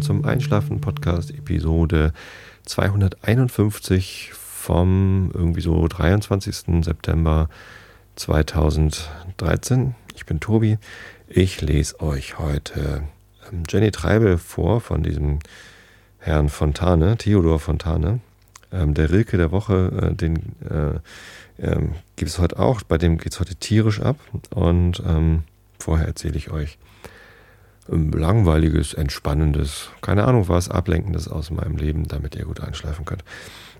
zum Einschlafen Podcast Episode 251 vom irgendwie so 23. September 2013. Ich bin Tobi. Ich lese euch heute ähm, Jenny Treibel vor von diesem Herrn Fontane, Theodor Fontane. Ähm, der Rilke der Woche, äh, den äh, ähm, gibt es heute auch. Bei dem geht es heute tierisch ab. Und vorher erzähle ich euch langweiliges, entspannendes, keine Ahnung was, ablenkendes aus meinem Leben, damit ihr gut einschlafen könnt.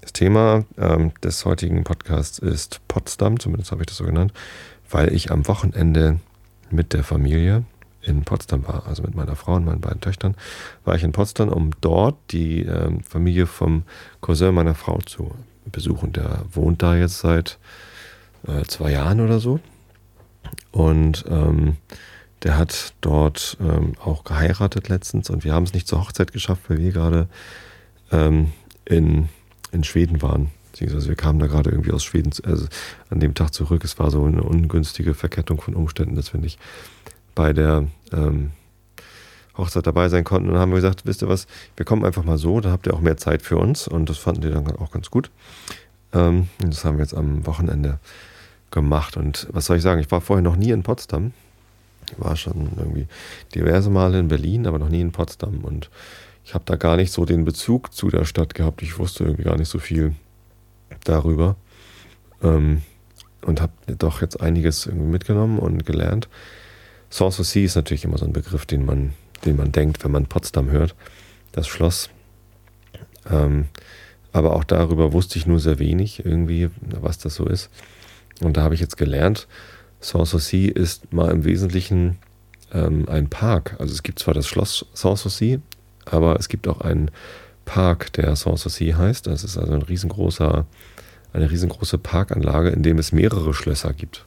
Das Thema ähm, des heutigen Podcasts ist Potsdam, zumindest habe ich das so genannt, weil ich am Wochenende mit der Familie in Potsdam war, also mit meiner Frau und meinen beiden Töchtern, war ich in Potsdam, um dort die ähm, Familie vom Cousin meiner Frau zu besuchen. Der wohnt da jetzt seit äh, zwei Jahren oder so. Und ähm, der hat dort ähm, auch geheiratet letztens und wir haben es nicht zur Hochzeit geschafft, weil wir gerade ähm, in, in Schweden waren. Beziehungsweise wir kamen da gerade irgendwie aus Schweden also an dem Tag zurück. Es war so eine ungünstige Verkettung von Umständen, dass wir nicht bei der ähm, Hochzeit dabei sein konnten. Und dann haben wir gesagt, wisst ihr was, wir kommen einfach mal so, da habt ihr auch mehr Zeit für uns und das fanden die dann auch ganz gut. Ähm, das haben wir jetzt am Wochenende gemacht. Und was soll ich sagen, ich war vorher noch nie in Potsdam. Ich war schon irgendwie diverse Male in Berlin, aber noch nie in Potsdam. Und ich habe da gar nicht so den Bezug zu der Stadt gehabt. Ich wusste irgendwie gar nicht so viel darüber. Ähm, und habe doch jetzt einiges irgendwie mitgenommen und gelernt. Sanssouci ist natürlich immer so ein Begriff, den man, den man denkt, wenn man Potsdam hört. Das Schloss. Ähm, aber auch darüber wusste ich nur sehr wenig irgendwie, was das so ist. Und da habe ich jetzt gelernt, Sanssouci ist mal im Wesentlichen ähm, ein Park. Also es gibt zwar das Schloss Sanssouci, aber es gibt auch einen Park, der Sanssouci heißt. Das ist also ein riesengroßer, eine riesengroße Parkanlage, in dem es mehrere Schlösser gibt.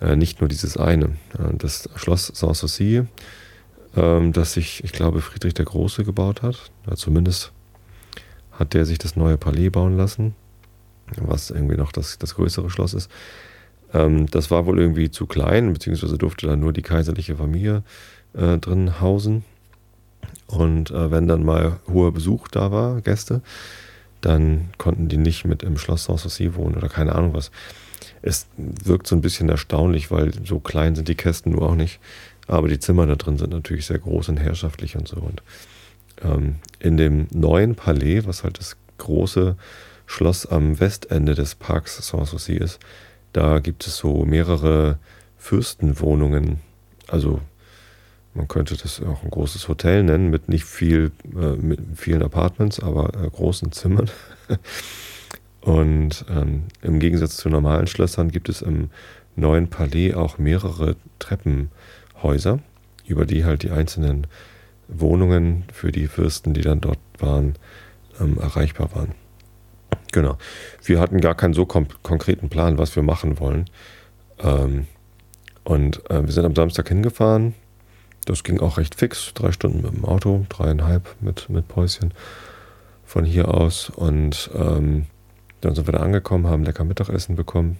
Äh, nicht nur dieses eine. Äh, das Schloss Sanssouci, äh, das sich, ich glaube, Friedrich der Große gebaut hat. Ja, zumindest hat der sich das neue Palais bauen lassen, was irgendwie noch das, das größere Schloss ist. Ähm, das war wohl irgendwie zu klein, beziehungsweise durfte da nur die kaiserliche Familie äh, drin hausen. Und äh, wenn dann mal hoher Besuch da war, Gäste, dann konnten die nicht mit im Schloss Sanssouci wohnen oder keine Ahnung was. Es wirkt so ein bisschen erstaunlich, weil so klein sind die Kästen nur auch nicht. Aber die Zimmer da drin sind natürlich sehr groß und herrschaftlich und so. Und ähm, in dem neuen Palais, was halt das große Schloss am Westende des Parks Sanssouci ist, da gibt es so mehrere Fürstenwohnungen. Also man könnte das auch ein großes Hotel nennen mit nicht viel, äh, mit vielen Apartments, aber äh, großen Zimmern. Und ähm, im Gegensatz zu normalen Schlössern gibt es im neuen Palais auch mehrere Treppenhäuser, über die halt die einzelnen Wohnungen für die Fürsten, die dann dort waren, ähm, erreichbar waren. Genau. Wir hatten gar keinen so konkreten Plan, was wir machen wollen. Ähm, und äh, wir sind am Samstag hingefahren. Das ging auch recht fix. Drei Stunden mit dem Auto, dreieinhalb mit, mit Päuschen von hier aus. Und ähm, dann sind wir da angekommen, haben lecker Mittagessen bekommen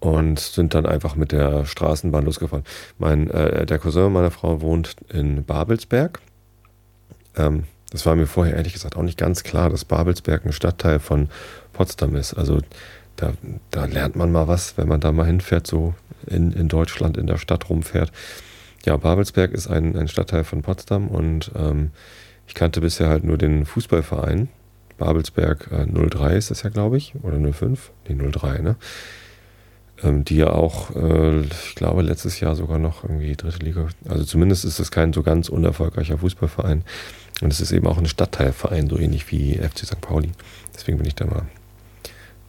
und sind dann einfach mit der Straßenbahn losgefahren. Mein, äh, der Cousin meiner Frau wohnt in Babelsberg. Ähm, das war mir vorher ehrlich gesagt auch nicht ganz klar, dass Babelsberg ein Stadtteil von Potsdam ist. Also da, da lernt man mal was, wenn man da mal hinfährt, so in, in Deutschland in der Stadt rumfährt. Ja, Babelsberg ist ein, ein Stadtteil von Potsdam und ähm, ich kannte bisher halt nur den Fußballverein. Babelsberg äh, 03 ist das ja, glaube ich, oder 05? Nee, 03, ne? ähm, die ja auch, äh, ich glaube, letztes Jahr sogar noch irgendwie dritte Liga. Also zumindest ist es kein so ganz unerfolgreicher Fußballverein. Und es ist eben auch ein Stadtteilverein, so ähnlich wie FC St. Pauli. Deswegen bin ich da mal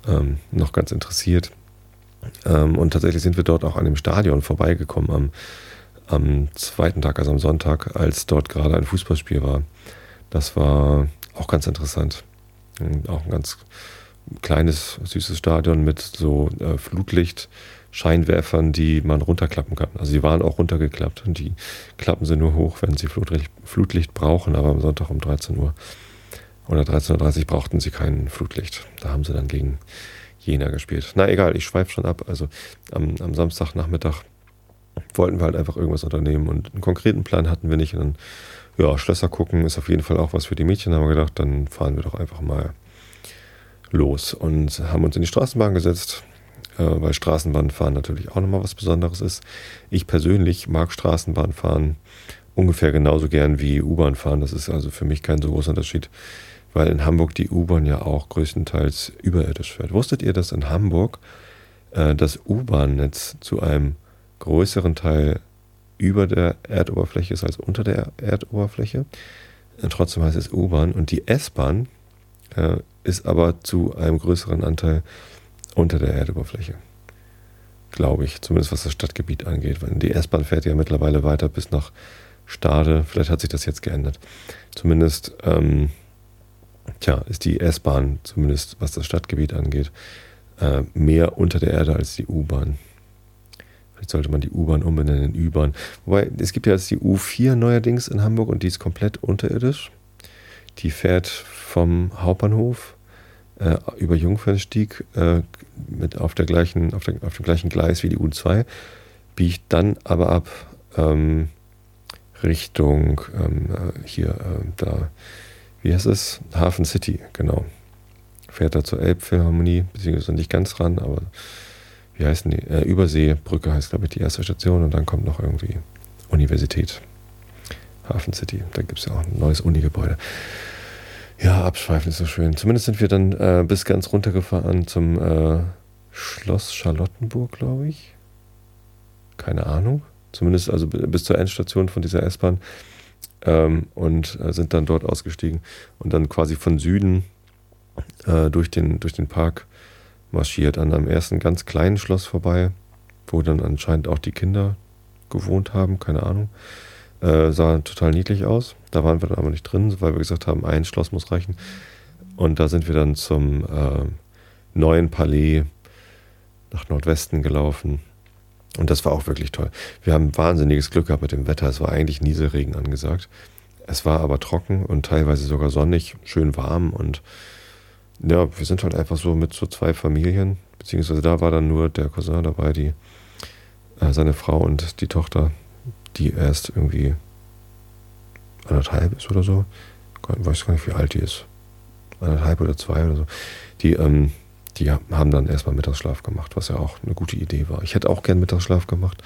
ähm, noch ganz interessiert. Ähm, und tatsächlich sind wir dort auch an dem Stadion vorbeigekommen am, am zweiten Tag, also am Sonntag, als dort gerade ein Fußballspiel war. Das war auch ganz interessant. Auch ein ganz kleines, süßes Stadion mit so äh, Flutlicht-Scheinwerfern, die man runterklappen kann. Also die waren auch runtergeklappt und die klappen sie nur hoch, wenn sie Flutlicht, Flutlicht brauchen, aber am Sonntag um 13 Uhr oder 13.30 Uhr brauchten sie kein Flutlicht. Da haben sie dann gegen Jena gespielt. Na egal, ich schweife schon ab. Also am, am Samstagnachmittag wollten wir halt einfach irgendwas unternehmen und einen konkreten Plan hatten wir nicht. Und dann, ja, Schlösser gucken ist auf jeden Fall auch was für die Mädchen, haben wir gedacht, dann fahren wir doch einfach mal los und haben uns in die Straßenbahn gesetzt, äh, weil Straßenbahnfahren natürlich auch nochmal was Besonderes ist. Ich persönlich mag Straßenbahnfahren ungefähr genauso gern wie U-Bahn fahren. Das ist also für mich kein so großer Unterschied, weil in Hamburg die U-Bahn ja auch größtenteils überirdisch fährt. Wusstet ihr, dass in Hamburg äh, das U-Bahn-Netz zu einem größeren Teil über der Erdoberfläche ist als unter der Erdoberfläche? Äh, trotzdem heißt es U-Bahn und die S-Bahn äh, ist aber zu einem größeren Anteil unter der Erdoberfläche. Glaube ich, zumindest was das Stadtgebiet angeht. Die S-Bahn fährt ja mittlerweile weiter bis nach Stade. Vielleicht hat sich das jetzt geändert. Zumindest, ähm, tja, ist die S-Bahn, zumindest was das Stadtgebiet angeht, äh, mehr unter der Erde als die U-Bahn. Vielleicht sollte man die U-Bahn umbenennen in U-Bahn. Wobei, es gibt ja jetzt die U4 neuerdings in Hamburg und die ist komplett unterirdisch. Die fährt vom Hauptbahnhof äh, über Jungfernstieg äh, mit auf, der gleichen, auf, der, auf dem gleichen Gleis wie die U2, biegt dann aber ab ähm, Richtung ähm, äh, hier, äh, da, wie heißt es? Hafen City, genau. Fährt da zur Elbphilharmonie, beziehungsweise nicht ganz ran, aber wie heißen die? Äh, Überseebrücke heißt, glaube ich, die erste Station und dann kommt noch irgendwie Universität. Hafen City, da gibt es ja auch ein neues Uni-Gebäude. Ja, abschweifen ist so schön. Zumindest sind wir dann äh, bis ganz runtergefahren zum äh, Schloss Charlottenburg, glaube ich. Keine Ahnung. Zumindest also bis zur Endstation von dieser S-Bahn. Ähm, und äh, sind dann dort ausgestiegen und dann quasi von Süden äh, durch, den, durch den Park marschiert, an einem ersten ganz kleinen Schloss vorbei, wo dann anscheinend auch die Kinder gewohnt haben, keine Ahnung. Äh, sah total niedlich aus. Da waren wir dann aber nicht drin, weil wir gesagt haben, ein Schloss muss reichen. Und da sind wir dann zum äh, neuen Palais nach Nordwesten gelaufen. Und das war auch wirklich toll. Wir haben wahnsinniges Glück gehabt mit dem Wetter. Es war eigentlich Nieselregen angesagt. Es war aber trocken und teilweise sogar sonnig, schön warm. Und ja, wir sind halt einfach so mit so zwei Familien, beziehungsweise da war dann nur der Cousin dabei, die, äh, seine Frau und die Tochter die erst irgendwie anderthalb ist oder so. Ich weiß gar nicht, wie alt die ist. Anderthalb oder zwei oder so. Die, ähm, die haben dann erstmal Mittagsschlaf gemacht, was ja auch eine gute Idee war. Ich hätte auch gern Mittagsschlaf gemacht,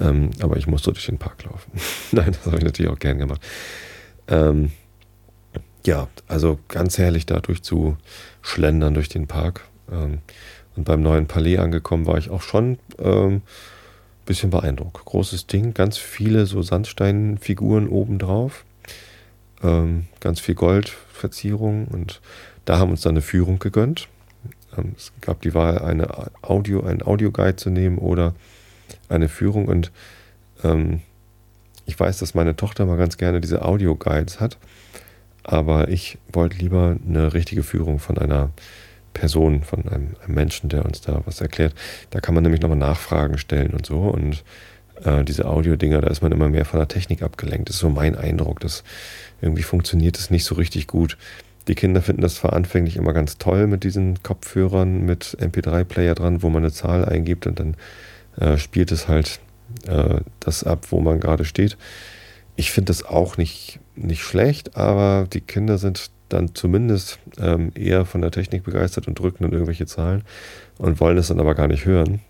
ähm, aber ich musste durch den Park laufen. Nein, das habe ich natürlich auch gern gemacht. Ähm, ja, also ganz herrlich dadurch zu schlendern durch den Park. Ähm, und beim neuen Palais angekommen war ich auch schon ähm, bisschen beeindruckt. Großes Ding, ganz viele so Sandsteinfiguren obendrauf, ähm, ganz viel Goldverzierung und da haben uns dann eine Führung gegönnt. Ähm, es gab die Wahl, eine Audio, einen Audioguide zu nehmen oder eine Führung und ähm, ich weiß, dass meine Tochter mal ganz gerne diese Audioguides hat, aber ich wollte lieber eine richtige Führung von einer Person, von einem, einem, Menschen, der uns da was erklärt. Da kann man nämlich nochmal Nachfragen stellen und so. Und äh, diese Audio-Dinger, da ist man immer mehr von der Technik abgelenkt. Das ist so mein Eindruck, dass irgendwie funktioniert es nicht so richtig gut. Die Kinder finden das zwar anfänglich immer ganz toll mit diesen Kopfhörern mit MP3-Player dran, wo man eine Zahl eingibt und dann äh, spielt es halt äh, das ab, wo man gerade steht. Ich finde das auch nicht, nicht schlecht, aber die Kinder sind dann zumindest ähm, eher von der Technik begeistert und drücken dann irgendwelche Zahlen und wollen es dann aber gar nicht hören.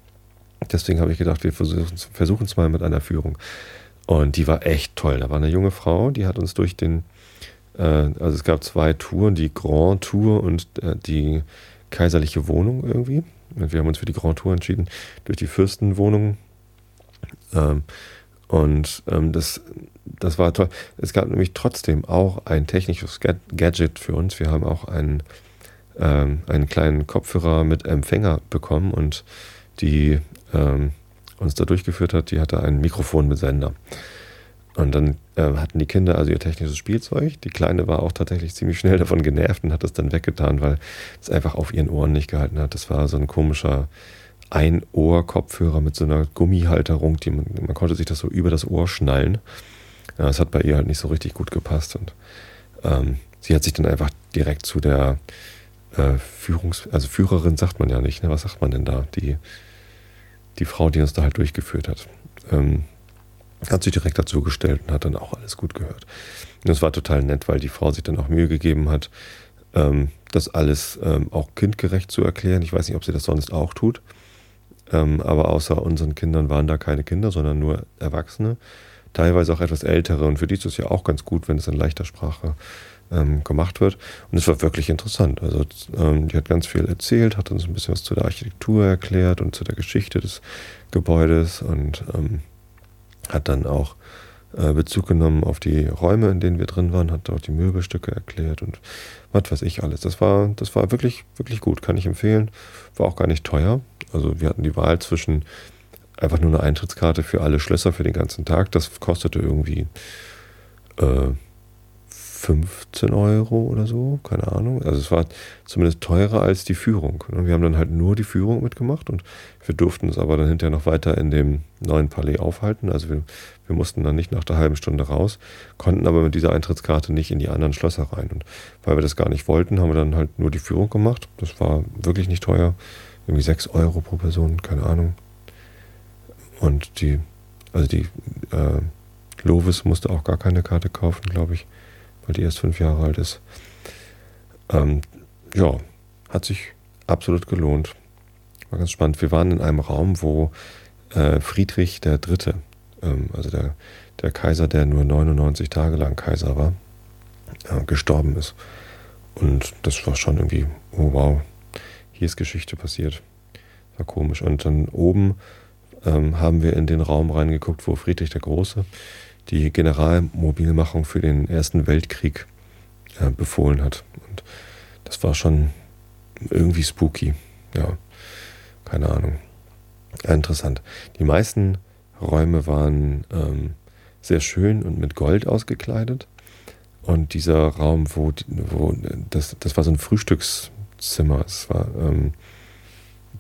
Deswegen habe ich gedacht, wir versuchen es mal mit einer Führung. Und die war echt toll. Da war eine junge Frau, die hat uns durch den, äh, also es gab zwei Touren, die Grand Tour und äh, die kaiserliche Wohnung irgendwie. Und wir haben uns für die Grand Tour entschieden, durch die Fürstenwohnung. Ähm, und ähm, das, das war toll. Es gab nämlich trotzdem auch ein technisches Gadget für uns. Wir haben auch einen, ähm, einen kleinen Kopfhörer mit Empfänger bekommen und die ähm, uns da durchgeführt hat, die hatte ein Mikrofon mit Sender. Und dann äh, hatten die Kinder also ihr technisches Spielzeug. Die Kleine war auch tatsächlich ziemlich schnell davon genervt und hat es dann weggetan, weil es einfach auf ihren Ohren nicht gehalten hat. Das war so ein komischer ein Ohr-Kopfhörer mit so einer Gummihalterung, die man, man konnte sich das so über das Ohr schnallen. Ja, das hat bei ihr halt nicht so richtig gut gepasst und ähm, sie hat sich dann einfach direkt zu der äh, Führungs-, also Führerin sagt man ja nicht, ne? was sagt man denn da? Die, die Frau, die uns da halt durchgeführt hat, ähm, hat sich direkt dazu gestellt und hat dann auch alles gut gehört. Und es war total nett, weil die Frau sich dann auch Mühe gegeben hat, ähm, das alles ähm, auch kindgerecht zu erklären. Ich weiß nicht, ob sie das sonst auch tut. Ähm, aber außer unseren Kindern waren da keine Kinder, sondern nur Erwachsene. Teilweise auch etwas ältere. Und für die ist es ja auch ganz gut, wenn es in leichter Sprache ähm, gemacht wird. Und es war wirklich interessant. Also ähm, die hat ganz viel erzählt, hat uns ein bisschen was zu der Architektur erklärt und zu der Geschichte des Gebäudes und ähm, hat dann auch äh, Bezug genommen auf die Räume, in denen wir drin waren, hat auch die Möbelstücke erklärt und was weiß ich alles. Das war, das war wirklich, wirklich gut, kann ich empfehlen. War auch gar nicht teuer. Also wir hatten die Wahl zwischen einfach nur eine Eintrittskarte für alle Schlösser für den ganzen Tag. Das kostete irgendwie äh, 15 Euro oder so, keine Ahnung. Also es war zumindest teurer als die Führung. Wir haben dann halt nur die Führung mitgemacht und wir durften uns aber dann hinterher noch weiter in dem neuen Palais aufhalten. Also wir, wir mussten dann nicht nach der halben Stunde raus, konnten aber mit dieser Eintrittskarte nicht in die anderen Schlösser rein. Und weil wir das gar nicht wollten, haben wir dann halt nur die Führung gemacht. Das war wirklich nicht teuer. Irgendwie 6 Euro pro Person, keine Ahnung. Und die, also die äh, Lovis musste auch gar keine Karte kaufen, glaube ich weil die erst fünf Jahre alt ist. Ähm, ja, hat sich absolut gelohnt. War ganz spannend. Wir waren in einem Raum, wo äh, Friedrich der Dritte, ähm, also der, der Kaiser, der nur 99 Tage lang Kaiser war, äh, gestorben ist. Und das war schon irgendwie, oh wow, hier ist Geschichte passiert. War komisch. Und dann oben ähm, haben wir in den Raum reingeguckt, wo Friedrich der Große die Generalmobilmachung für den Ersten Weltkrieg äh, befohlen hat. Und das war schon irgendwie spooky. Ja, keine Ahnung. Interessant. Die meisten Räume waren ähm, sehr schön und mit Gold ausgekleidet. Und dieser Raum, wo, wo das, das war so ein Frühstückszimmer. Es war ähm,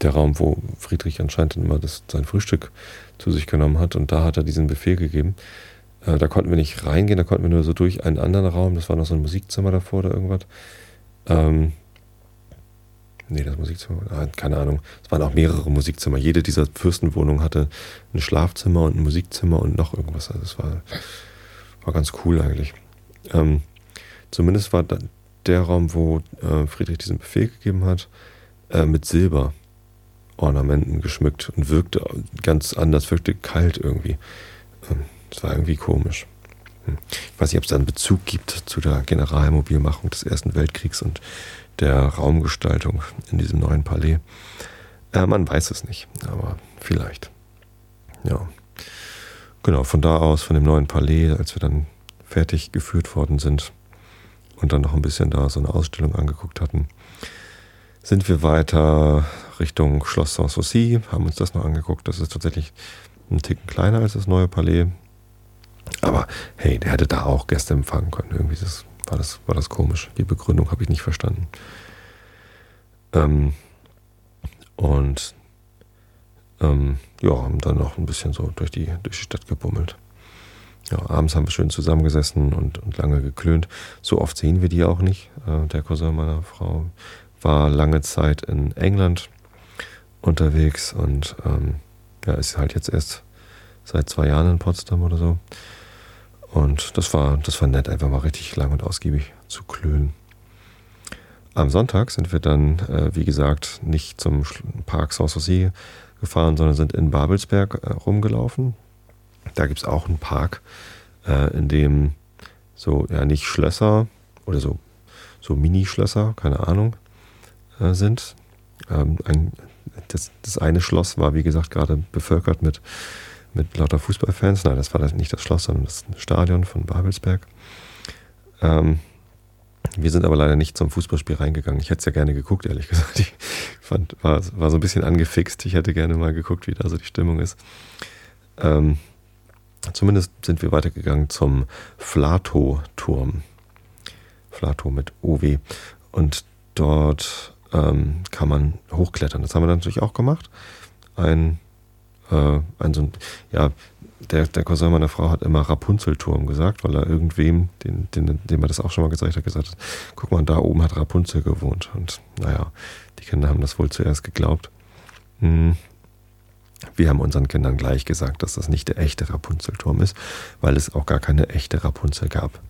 der Raum, wo Friedrich anscheinend immer das, sein Frühstück zu sich genommen hat. Und da hat er diesen Befehl gegeben. Äh, da konnten wir nicht reingehen, da konnten wir nur so durch einen anderen Raum. Das war noch so ein Musikzimmer davor oder irgendwas. Ähm, nee, das Musikzimmer, keine Ahnung. Es waren auch mehrere Musikzimmer. Jede dieser Fürstenwohnungen hatte ein Schlafzimmer und ein Musikzimmer und noch irgendwas. Also es war, war ganz cool eigentlich. Ähm, zumindest war der Raum, wo äh, Friedrich diesen Befehl gegeben hat, äh, mit Silberornamenten geschmückt und wirkte ganz anders, wirkte kalt irgendwie. Ähm, das war irgendwie komisch. Hm. Ich weiß nicht, ob es da einen Bezug gibt zu der Generalmobilmachung des Ersten Weltkriegs und der Raumgestaltung in diesem neuen Palais. Äh, man weiß es nicht, aber vielleicht. Ja. Genau, von da aus, von dem neuen Palais, als wir dann fertig geführt worden sind und dann noch ein bisschen da so eine Ausstellung angeguckt hatten, sind wir weiter Richtung Schloss Sanssouci, haben uns das noch angeguckt. Das ist tatsächlich ein Ticken kleiner als das neue Palais, aber hey, der hätte da auch Gäste empfangen können. Irgendwie das, war, das, war das komisch. Die Begründung habe ich nicht verstanden. Ähm, und ähm, ja, haben dann noch ein bisschen so durch die, durch die Stadt gebummelt. Ja, abends haben wir schön zusammengesessen und, und lange geklönt. So oft sehen wir die auch nicht. Äh, der Cousin meiner Frau war lange Zeit in England unterwegs und ähm, ja, ist halt jetzt erst seit zwei Jahren in Potsdam oder so. Und das war, das war nett, einfach mal richtig lang und ausgiebig zu klönen. Am Sonntag sind wir dann, äh, wie gesagt, nicht zum Park Sanssouci gefahren, sondern sind in Babelsberg äh, rumgelaufen. Da gibt es auch einen Park, äh, in dem so, ja, nicht Schlösser oder so, so Mini-Schlösser, keine Ahnung, äh, sind. Ähm, ein, das, das eine Schloss war, wie gesagt, gerade bevölkert mit mit lauter Fußballfans. Nein, das war nicht das Schloss, sondern das Stadion von Babelsberg. Ähm, wir sind aber leider nicht zum Fußballspiel reingegangen. Ich hätte es ja gerne geguckt, ehrlich gesagt. Ich fand, war, war so ein bisschen angefixt. Ich hätte gerne mal geguckt, wie da so die Stimmung ist. Ähm, zumindest sind wir weitergegangen zum Flato-Turm. Flato mit OW. Und dort ähm, kann man hochklettern. Das haben wir natürlich auch gemacht. Ein äh, ein so ein, ja, der, der Cousin meiner Frau hat immer Rapunzelturm gesagt, weil er irgendwem, den, den, dem er das auch schon mal gezeigt hat, gesagt hat, guck mal, da oben hat Rapunzel gewohnt. Und naja, die Kinder haben das wohl zuerst geglaubt. Hm. Wir haben unseren Kindern gleich gesagt, dass das nicht der echte Rapunzelturm ist, weil es auch gar keine echte Rapunzel gab.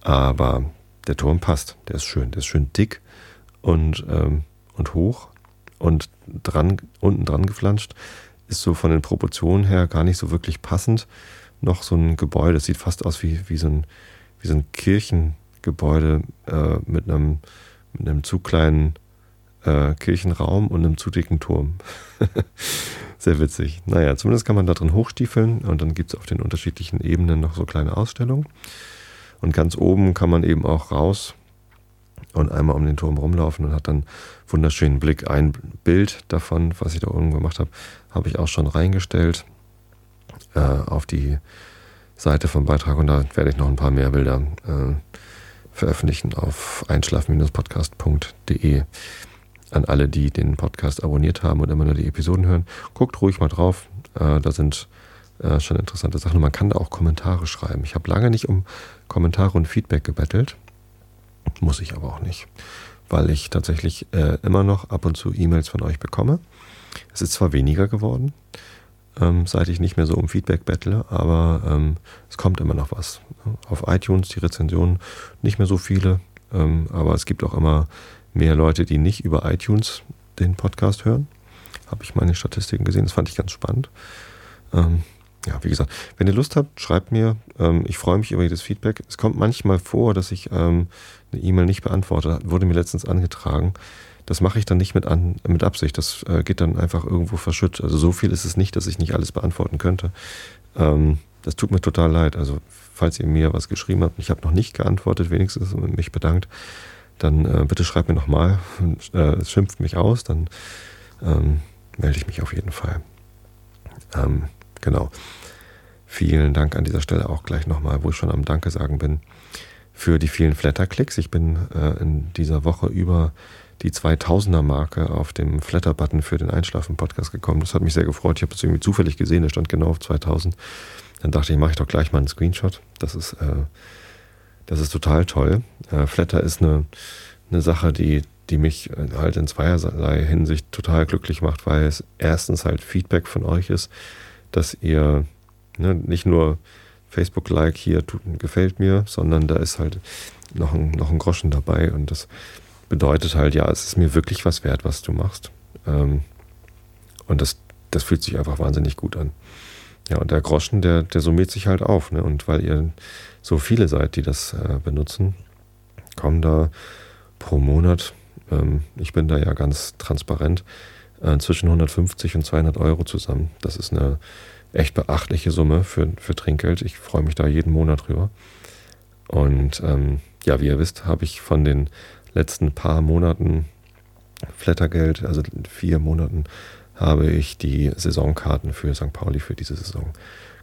Aber der Turm passt, der ist schön, der ist schön dick und, ähm, und hoch und dran, unten dran geflanscht. Ist so von den Proportionen her gar nicht so wirklich passend. Noch so ein Gebäude, das sieht fast aus wie, wie, so, ein, wie so ein Kirchengebäude äh, mit, einem, mit einem zu kleinen äh, Kirchenraum und einem zu dicken Turm. Sehr witzig. Naja, zumindest kann man da drin hochstiefeln und dann gibt es auf den unterschiedlichen Ebenen noch so kleine Ausstellungen. Und ganz oben kann man eben auch raus und einmal um den Turm rumlaufen und hat dann wunderschönen Blick. Ein Bild davon, was ich da oben gemacht habe, habe ich auch schon reingestellt äh, auf die Seite vom Beitrag und da werde ich noch ein paar mehr Bilder äh, veröffentlichen auf einschlafen-podcast.de. An alle, die den Podcast abonniert haben und immer nur die Episoden hören, guckt ruhig mal drauf. Äh, da sind äh, schon interessante Sachen. Und man kann da auch Kommentare schreiben. Ich habe lange nicht um Kommentare und Feedback gebettelt. Muss ich aber auch nicht, weil ich tatsächlich äh, immer noch ab und zu E-Mails von euch bekomme. Es ist zwar weniger geworden, ähm, seit ich nicht mehr so um Feedback bettle, aber ähm, es kommt immer noch was. Auf iTunes die Rezensionen nicht mehr so viele, ähm, aber es gibt auch immer mehr Leute, die nicht über iTunes den Podcast hören. Habe ich meine Statistiken gesehen, das fand ich ganz spannend. Ähm, ja, wie gesagt, wenn ihr Lust habt, schreibt mir. Ähm, ich freue mich über jedes Feedback. Es kommt manchmal vor, dass ich ähm, eine E-Mail nicht beantworte. Wurde mir letztens angetragen. Das mache ich dann nicht mit, an, mit Absicht. Das äh, geht dann einfach irgendwo verschütt. Also so viel ist es nicht, dass ich nicht alles beantworten könnte. Ähm, das tut mir total leid. Also falls ihr mir was geschrieben habt ich habe noch nicht geantwortet, wenigstens mich bedankt, dann äh, bitte schreibt mir nochmal. Äh, es schimpft mich aus, dann ähm, melde ich mich auf jeden Fall. Ähm, Genau. Vielen Dank an dieser Stelle auch gleich nochmal, wo ich schon am Danke sagen bin, für die vielen Flatter-Klicks. Ich bin äh, in dieser Woche über die 2000er-Marke auf dem Flatter-Button für den Einschlafen-Podcast gekommen. Das hat mich sehr gefreut. Ich habe das irgendwie zufällig gesehen, der stand genau auf 2000. Dann dachte ich, mache ich doch gleich mal einen Screenshot. Das ist, äh, das ist total toll. Äh, Flatter ist eine, eine Sache, die, die mich halt in zweierlei Hinsicht total glücklich macht, weil es erstens halt Feedback von euch ist, dass ihr ne, nicht nur Facebook-Like hier tut, gefällt mir, sondern da ist halt noch ein, noch ein Groschen dabei und das bedeutet halt, ja, es ist mir wirklich was wert, was du machst. Ähm, und das, das fühlt sich einfach wahnsinnig gut an. Ja, und der Groschen, der, der summiert sich halt auf. Ne? Und weil ihr so viele seid, die das äh, benutzen, kommen da pro Monat, ähm, ich bin da ja ganz transparent, äh, zwischen 150 und 200 Euro zusammen. Das ist eine echt beachtliche Summe für, für Trinkgeld. Ich freue mich da jeden Monat drüber. Und ähm, ja, wie ihr wisst, habe ich von den letzten paar Monaten Flattergeld, also vier Monaten, habe ich die Saisonkarten für St. Pauli für diese Saison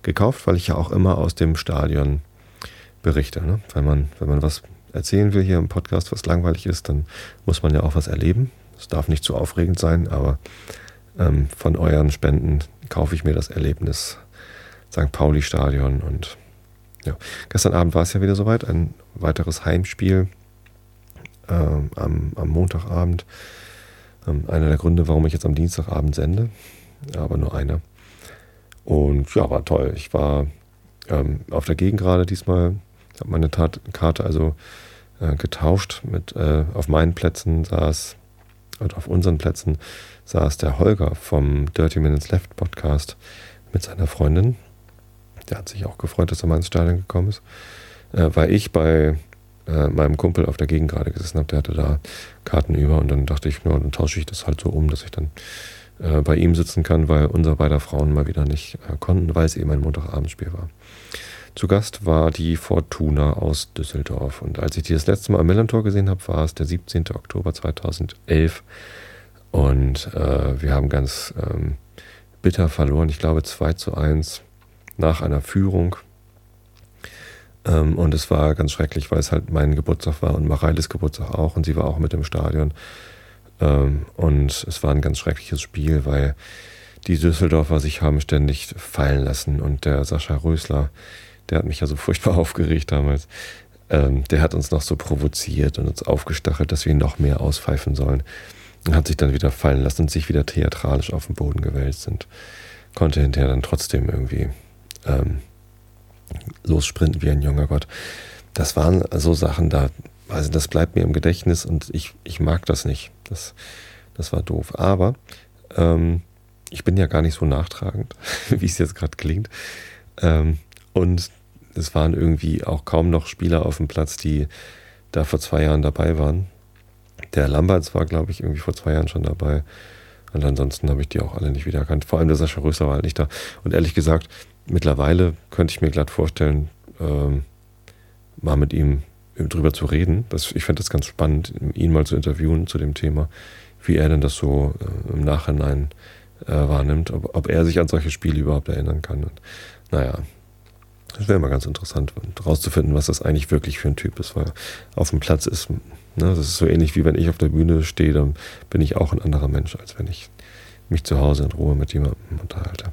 gekauft, weil ich ja auch immer aus dem Stadion berichte. Ne? Wenn, man, wenn man was erzählen will hier im Podcast, was langweilig ist, dann muss man ja auch was erleben. Es darf nicht zu aufregend sein, aber ähm, von euren Spenden kaufe ich mir das Erlebnis St. Pauli Stadion und ja, gestern Abend war es ja wieder soweit, ein weiteres Heimspiel ähm, am, am, Montagabend. Ähm, einer der Gründe, warum ich jetzt am Dienstagabend sende, aber nur einer. Und ja, war toll. Ich war ähm, auf der Gegend gerade diesmal, habe meine Tat Karte also äh, getauscht. Mit, äh, auf meinen Plätzen saß und auf unseren Plätzen saß der Holger vom Dirty Minutes Left Podcast mit seiner Freundin. Der hat sich auch gefreut, dass er mal ins Stadion gekommen ist. Äh, weil ich bei äh, meinem Kumpel auf der Gegend gerade gesessen habe, der hatte da Karten über und dann dachte ich, nur, dann tausche ich das halt so um, dass ich dann äh, bei ihm sitzen kann, weil unsere beiden Frauen mal wieder nicht äh, konnten, weil es eben ein Montagabendspiel war. Zu Gast war die Fortuna aus Düsseldorf. Und als ich die das letzte Mal am Millantor gesehen habe, war es der 17. Oktober 2011. Und äh, wir haben ganz ähm, bitter verloren. Ich glaube 2 zu 1 nach einer Führung. Ähm, und es war ganz schrecklich, weil es halt mein Geburtstag war und Mareiles Geburtstag auch. Und sie war auch mit im Stadion. Ähm, und es war ein ganz schreckliches Spiel, weil die Düsseldorfer sich haben ständig fallen lassen. Und der Sascha Rösler, der hat mich ja so furchtbar aufgeregt damals. Ähm, der hat uns noch so provoziert und uns aufgestachelt, dass wir ihn noch mehr auspfeifen sollen. Und hat sich dann wieder fallen lassen und sich wieder theatralisch auf den Boden gewälzt. Und konnte hinterher dann trotzdem irgendwie ähm, lossprinten wie ein junger Gott. Das waren so Sachen, da, also das bleibt mir im Gedächtnis und ich, ich mag das nicht. Das, das war doof. Aber ähm, ich bin ja gar nicht so nachtragend, wie es jetzt gerade klingt. Ähm, und es waren irgendwie auch kaum noch Spieler auf dem Platz, die da vor zwei Jahren dabei waren. Der Lamberts war, glaube ich, irgendwie vor zwei Jahren schon dabei. Und ansonsten habe ich die auch alle nicht wiedererkannt. Vor allem der Sascha Röser war halt nicht da. Und ehrlich gesagt, mittlerweile könnte ich mir glatt vorstellen, ähm, mal mit ihm drüber zu reden. Das, ich fände das ganz spannend, ihn mal zu interviewen zu dem Thema, wie er denn das so äh, im Nachhinein äh, wahrnimmt, ob, ob, er sich an solche Spiele überhaupt erinnern kann. Und, naja, das wäre mal ganz interessant, herauszufinden, was das eigentlich wirklich für ein Typ ist, weil auf dem Platz ist, ne, das ist so ähnlich wie wenn ich auf der Bühne stehe, dann bin ich auch ein anderer Mensch, als wenn ich mich zu Hause in Ruhe mit jemandem unterhalte.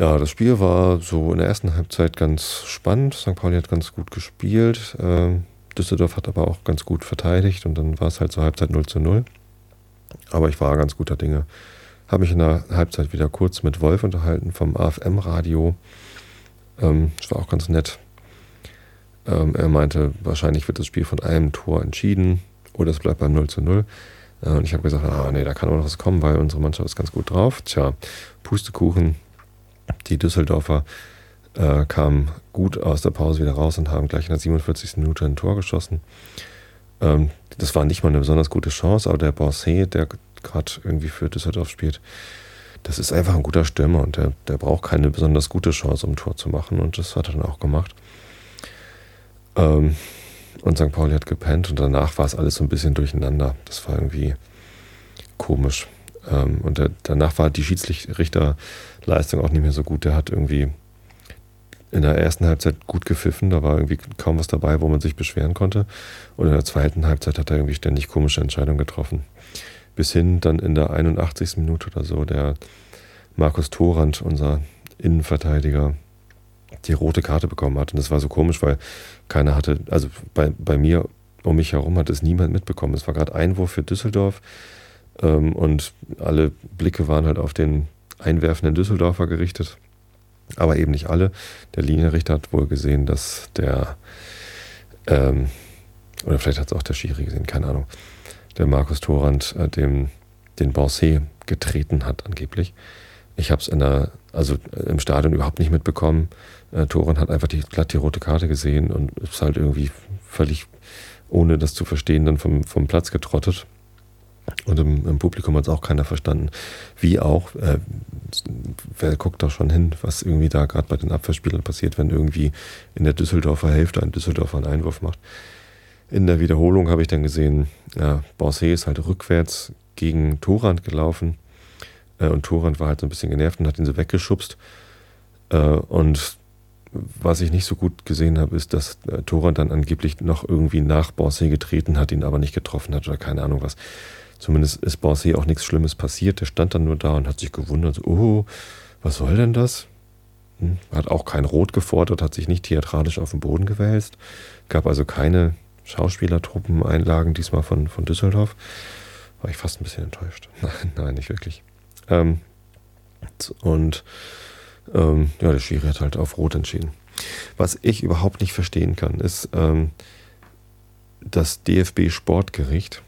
Ja, das Spiel war so in der ersten Halbzeit ganz spannend. St. Pauli hat ganz gut gespielt. Ähm, Düsseldorf hat aber auch ganz gut verteidigt und dann war es halt zur Halbzeit 0 zu 0. Aber ich war ganz guter Dinge. Habe mich in der Halbzeit wieder kurz mit Wolf unterhalten vom AFM-Radio. Ähm, das war auch ganz nett. Ähm, er meinte, wahrscheinlich wird das Spiel von einem Tor entschieden oder es bleibt beim 0 zu 0. Äh, und ich habe gesagt, ah, nee, da kann auch noch was kommen, weil unsere Mannschaft ist ganz gut drauf. Tja, Pustekuchen. Die Düsseldorfer äh, kamen gut aus der Pause wieder raus und haben gleich in der 47. Minute ein Tor geschossen. Ähm, das war nicht mal eine besonders gute Chance, aber der Borsé, der gerade irgendwie für Düsseldorf spielt, das ist einfach ein guter Stürmer und der, der braucht keine besonders gute Chance, um ein Tor zu machen und das hat er dann auch gemacht. Ähm, und St. Pauli hat gepennt und danach war es alles so ein bisschen durcheinander. Das war irgendwie komisch. Ähm, und der, danach war die Schiedsrichterleistung auch nicht mehr so gut. Der hat irgendwie in der ersten Halbzeit gut gepfiffen, da war irgendwie kaum was dabei, wo man sich beschweren konnte. Und in der zweiten Halbzeit hat er irgendwie ständig komische Entscheidungen getroffen bis hin dann in der 81. Minute oder so der Markus Thorand, unser Innenverteidiger, die rote Karte bekommen hat. Und das war so komisch, weil keiner hatte, also bei, bei mir um mich herum hat es niemand mitbekommen. Es war gerade Einwurf für Düsseldorf ähm, und alle Blicke waren halt auf den einwerfenden Düsseldorfer gerichtet. Aber eben nicht alle. Der Linienrichter hat wohl gesehen, dass der, ähm, oder vielleicht hat es auch der Schiri gesehen, keine Ahnung, der Markus Thorand äh, dem, den Borsé getreten hat, angeblich. Ich habe es in der, also äh, im Stadion überhaupt nicht mitbekommen. Äh, Thorand hat einfach die, glatt die rote Karte gesehen und ist halt irgendwie völlig, ohne das zu verstehen, dann vom, vom Platz getrottet. Und im, im Publikum hat es auch keiner verstanden. Wie auch, äh, wer guckt da schon hin, was irgendwie da gerade bei den Abwehrspielern passiert, wenn irgendwie in der Düsseldorfer Hälfte ein Düsseldorfer einen Einwurf macht. In der Wiederholung habe ich dann gesehen, ja, Borsé ist halt rückwärts gegen Torand gelaufen. Äh, und Torand war halt so ein bisschen genervt und hat ihn so weggeschubst. Äh, und was ich nicht so gut gesehen habe, ist, dass äh, Torand dann angeblich noch irgendwie nach Borsé getreten hat, ihn aber nicht getroffen hat oder keine Ahnung was. Zumindest ist Borsé auch nichts Schlimmes passiert. Der stand dann nur da und hat sich gewundert, so, oh, was soll denn das? Hm, hat auch kein Rot gefordert, hat sich nicht theatralisch auf den Boden gewälzt. Gab also keine Schauspielertruppen einlagen, diesmal von, von Düsseldorf. War ich fast ein bisschen enttäuscht. Nein, nein, nicht wirklich. Ähm, und ähm, ja, der Schiri hat halt auf Rot entschieden. Was ich überhaupt nicht verstehen kann, ist, ähm, das DFB-Sportgericht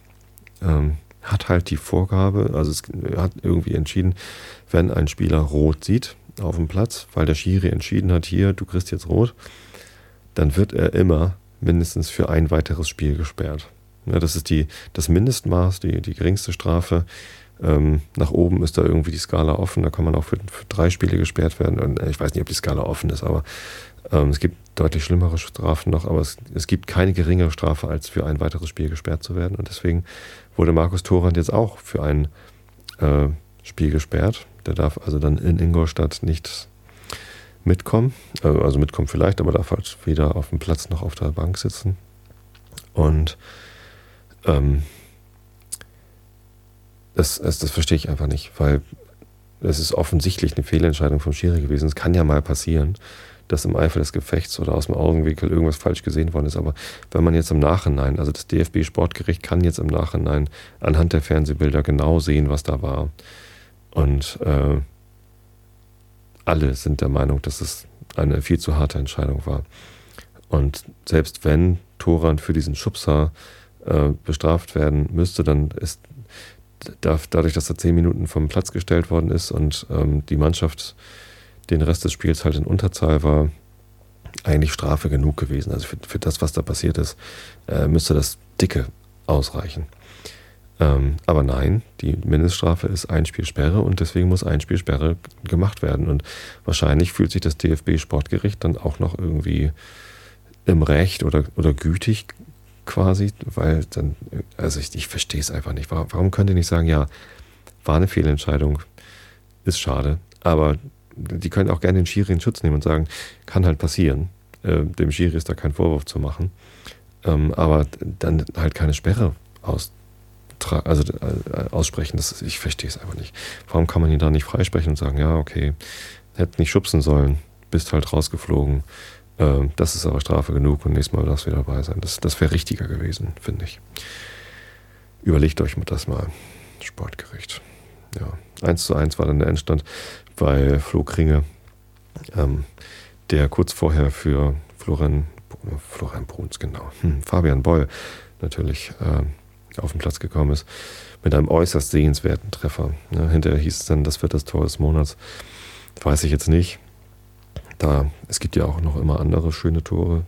ähm, hat halt die Vorgabe, also es hat irgendwie entschieden, wenn ein Spieler rot sieht auf dem Platz, weil der Schiri entschieden hat, hier, du kriegst jetzt rot, dann wird er immer mindestens für ein weiteres Spiel gesperrt. Ja, das ist die, das Mindestmaß, die, die geringste Strafe. Ähm, nach oben ist da irgendwie die Skala offen, da kann man auch für, für drei Spiele gesperrt werden. Und äh, ich weiß nicht, ob die Skala offen ist, aber ähm, es gibt deutlich schlimmere Strafen noch, aber es, es gibt keine geringere Strafe, als für ein weiteres Spiel gesperrt zu werden. Und deswegen wurde Markus Thorand jetzt auch für ein äh, Spiel gesperrt. Der darf also dann in Ingolstadt nicht mitkommen. Äh, also mitkommen vielleicht, aber darf halt weder auf dem Platz noch auf der Bank sitzen. Und ähm, das, das, das verstehe ich einfach nicht, weil es ist offensichtlich eine Fehlentscheidung vom Schiri gewesen. Es kann ja mal passieren, dass im Eifer des Gefechts oder aus dem Augenwinkel irgendwas falsch gesehen worden ist. Aber wenn man jetzt im Nachhinein, also das DFB-Sportgericht kann jetzt im Nachhinein anhand der Fernsehbilder genau sehen, was da war. Und äh, alle sind der Meinung, dass es eine viel zu harte Entscheidung war. Und selbst wenn Toran für diesen Schubser äh, bestraft werden müsste, dann ist dadurch, dass er zehn Minuten vom Platz gestellt worden ist und ähm, die Mannschaft den Rest des Spiels halt in Unterzahl war, eigentlich Strafe genug gewesen. Also für, für das, was da passiert ist, äh, müsste das dicke ausreichen. Ähm, aber nein, die Mindeststrafe ist ein Spielsperre und deswegen muss ein Spielsperre gemacht werden. Und wahrscheinlich fühlt sich das DFB-Sportgericht dann auch noch irgendwie im Recht oder, oder gütig quasi, weil dann, also ich, ich verstehe es einfach nicht. Warum, warum könnt ihr nicht sagen, ja, war eine Fehlentscheidung, ist schade, aber die können auch gerne den Schiri in Schutz nehmen und sagen, kann halt passieren. Äh, dem Schiri ist da kein Vorwurf zu machen. Ähm, aber dann halt keine Sperre aus, also, äh, aussprechen. Das ich verstehe es einfach nicht. Warum kann man ihn da nicht freisprechen und sagen, ja, okay, hätte nicht schubsen sollen, bist halt rausgeflogen. Äh, das ist aber Strafe genug und nächstes Mal darfst du wieder dabei sein. Das, das wäre richtiger gewesen, finde ich. Überlegt euch das mal. Sportgericht. Ja, 1 zu 1 war dann der Endstand bei Flo Kringe, ähm, der kurz vorher für Florian, Florian Bruns, genau, hm, Fabian Boll natürlich äh, auf den Platz gekommen ist, mit einem äußerst sehenswerten Treffer. Ja, hinterher hieß es dann, das wird das Tor des Monats. Weiß ich jetzt nicht. Da, es gibt ja auch noch immer andere schöne Tore.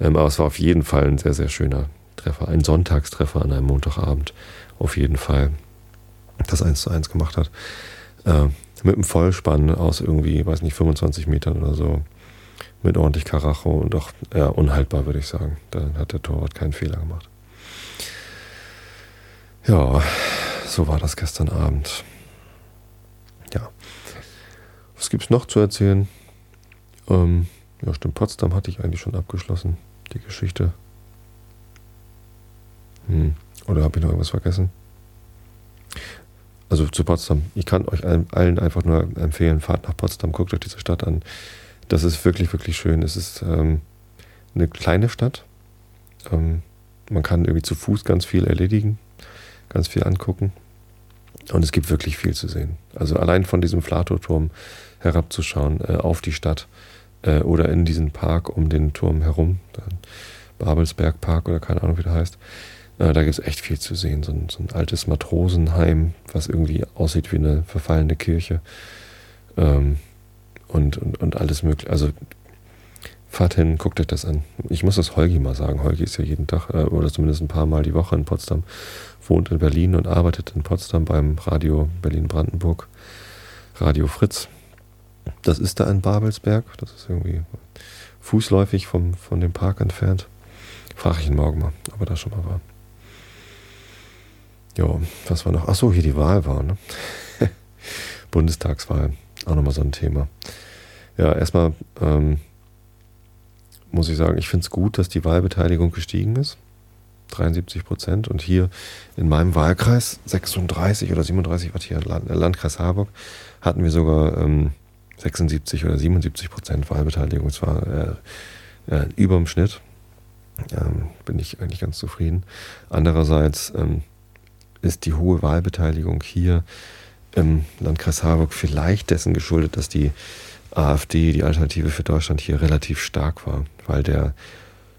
Ähm, aber es war auf jeden Fall ein sehr, sehr schöner Treffer. Ein Sonntagstreffer an einem Montagabend. Auf jeden Fall. Das 1 zu 1 gemacht hat. Äh, mit einem Vollspann aus irgendwie, weiß nicht, 25 Metern oder so. Mit ordentlich Karacho und auch ja, unhaltbar, würde ich sagen. Da hat der Torwart keinen Fehler gemacht. Ja, so war das gestern Abend. Ja. Was gibt es noch zu erzählen? Ähm, ja, stimmt, Potsdam hatte ich eigentlich schon abgeschlossen, die Geschichte. Hm. Oder habe ich noch irgendwas vergessen? Also zu Potsdam. Ich kann euch allen einfach nur empfehlen, fahrt nach Potsdam, guckt euch diese Stadt an. Das ist wirklich, wirklich schön. Es ist ähm, eine kleine Stadt. Ähm, man kann irgendwie zu Fuß ganz viel erledigen, ganz viel angucken. Und es gibt wirklich viel zu sehen. Also allein von diesem Flatow-Turm herabzuschauen äh, auf die Stadt äh, oder in diesen Park um den Turm herum, Babelsberg Park oder keine Ahnung, wie der heißt. Äh, da gibt es echt viel zu sehen. So ein, so ein, altes Matrosenheim, was irgendwie aussieht wie eine verfallene Kirche. Ähm, und, und, und alles mögliche. Also fahrt hin, guckt euch das an. Ich muss das Holgi mal sagen. Holgi ist ja jeden Tag äh, oder zumindest ein paar Mal die Woche in Potsdam, wohnt in Berlin und arbeitet in Potsdam beim Radio Berlin-Brandenburg, Radio Fritz. Das ist da in Babelsberg. Das ist irgendwie fußläufig vom, von dem Park entfernt. Frage ich ihn morgen mal, ob er da schon mal war. Ja, was war noch? Achso, hier die Wahl war, ne? Bundestagswahl, auch nochmal so ein Thema. Ja, erstmal ähm, muss ich sagen, ich finde es gut, dass die Wahlbeteiligung gestiegen ist. 73 Prozent. Und hier in meinem Wahlkreis, 36 oder 37, was hier Land, Landkreis Harburg, hatten wir sogar ähm, 76 oder 77 Prozent Wahlbeteiligung. Es war äh, äh, über dem Schnitt. Ähm, bin ich eigentlich ganz zufrieden. Andererseits ähm, ist die hohe Wahlbeteiligung hier im Landkreis Harburg vielleicht dessen geschuldet, dass die AfD, die Alternative für Deutschland, hier relativ stark war, weil der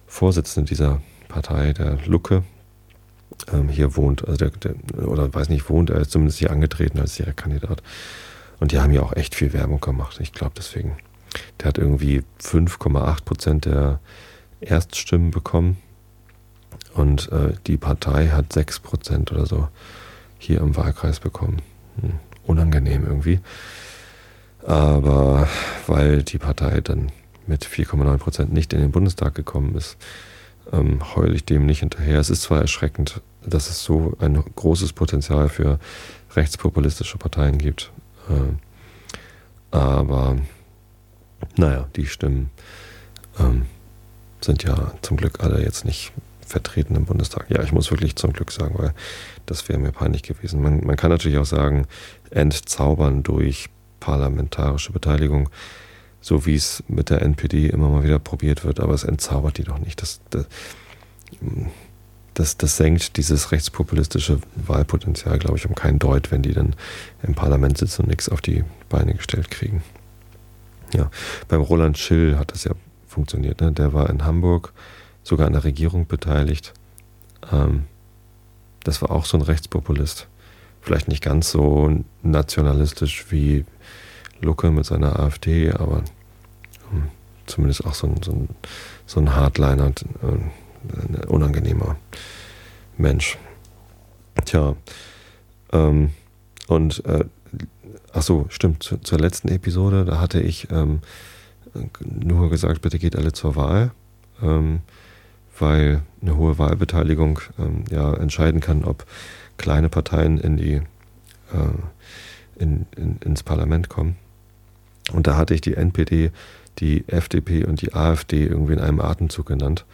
Vorsitzende dieser Partei, der Lucke, ähm, hier wohnt, also der, der, oder weiß nicht, wohnt, er ist zumindest hier angetreten als Direktkandidat. Und die haben ja auch echt viel Werbung gemacht. Ich glaube deswegen. Der hat irgendwie 5,8 Prozent der Erststimmen bekommen und äh, die Partei hat 6% oder so hier im Wahlkreis bekommen. Hm, unangenehm irgendwie. Aber weil die Partei dann mit 4,9% nicht in den Bundestag gekommen ist, ähm, heule ich dem nicht hinterher. Es ist zwar erschreckend, dass es so ein großes Potenzial für rechtspopulistische Parteien gibt, äh, aber naja, die Stimmen ähm, sind ja zum Glück alle jetzt nicht vertreten im Bundestag. Ja, ich muss wirklich zum Glück sagen, weil das wäre mir peinlich gewesen. Man, man kann natürlich auch sagen, entzaubern durch parlamentarische Beteiligung, so wie es mit der NPD immer mal wieder probiert wird, aber es entzaubert die doch nicht. Das, das das, das senkt dieses rechtspopulistische Wahlpotenzial, glaube ich, um keinen Deut, wenn die dann im Parlament sitzen und nichts auf die Beine gestellt kriegen. Ja, beim Roland Schill hat das ja funktioniert. Ne? Der war in Hamburg sogar an der Regierung beteiligt. Ähm, das war auch so ein Rechtspopulist. Vielleicht nicht ganz so nationalistisch wie Lucke mit seiner AfD, aber ähm, zumindest auch so ein, so ein, so ein Hardliner, äh, ein unangenehmer Mensch. Tja, ähm, und äh, ach so, stimmt, zu, zur letzten Episode, da hatte ich ähm, nur gesagt, bitte geht alle zur Wahl, ähm, weil eine hohe Wahlbeteiligung ähm, ja entscheiden kann, ob kleine Parteien in die, äh, in, in, ins Parlament kommen. Und da hatte ich die NPD, die FDP und die AfD irgendwie in einem Atemzug genannt.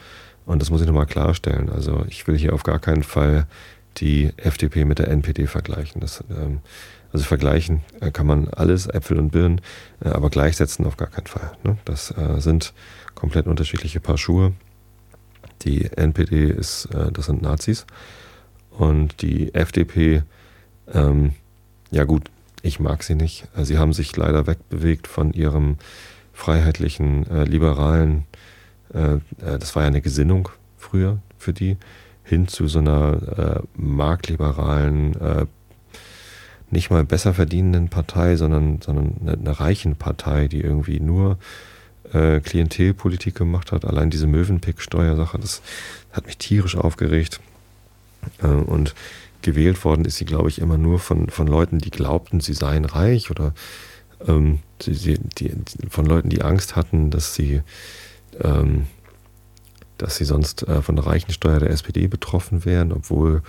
Und das muss ich nochmal klarstellen. Also ich will hier auf gar keinen Fall die FDP mit der NPD vergleichen. Das, ähm, also vergleichen äh, kann man alles, Äpfel und Birnen, äh, aber gleichsetzen auf gar keinen Fall. Ne? Das äh, sind komplett unterschiedliche Paar Schuhe. Die NPD ist, äh, das sind Nazis. Und die FDP, ähm, ja gut, ich mag sie nicht. Äh, sie haben sich leider wegbewegt von ihrem freiheitlichen, äh, liberalen, das war ja eine Gesinnung früher für die, hin zu so einer äh, marktliberalen, äh, nicht mal besser verdienenden Partei, sondern, sondern eine, eine reichen Partei, die irgendwie nur Klientelpolitik gemacht hat. Allein diese Möwenpick-Steuersache, das hat mich tierisch aufgeregt. und gewählt worden ist sie, glaube ich, immer nur von, von Leuten, die glaubten, sie seien reich oder ähm, die, die, von Leuten, die Angst hatten, dass sie, ähm, dass sie sonst äh, von der Reichensteuer der SPD betroffen wären, obwohl,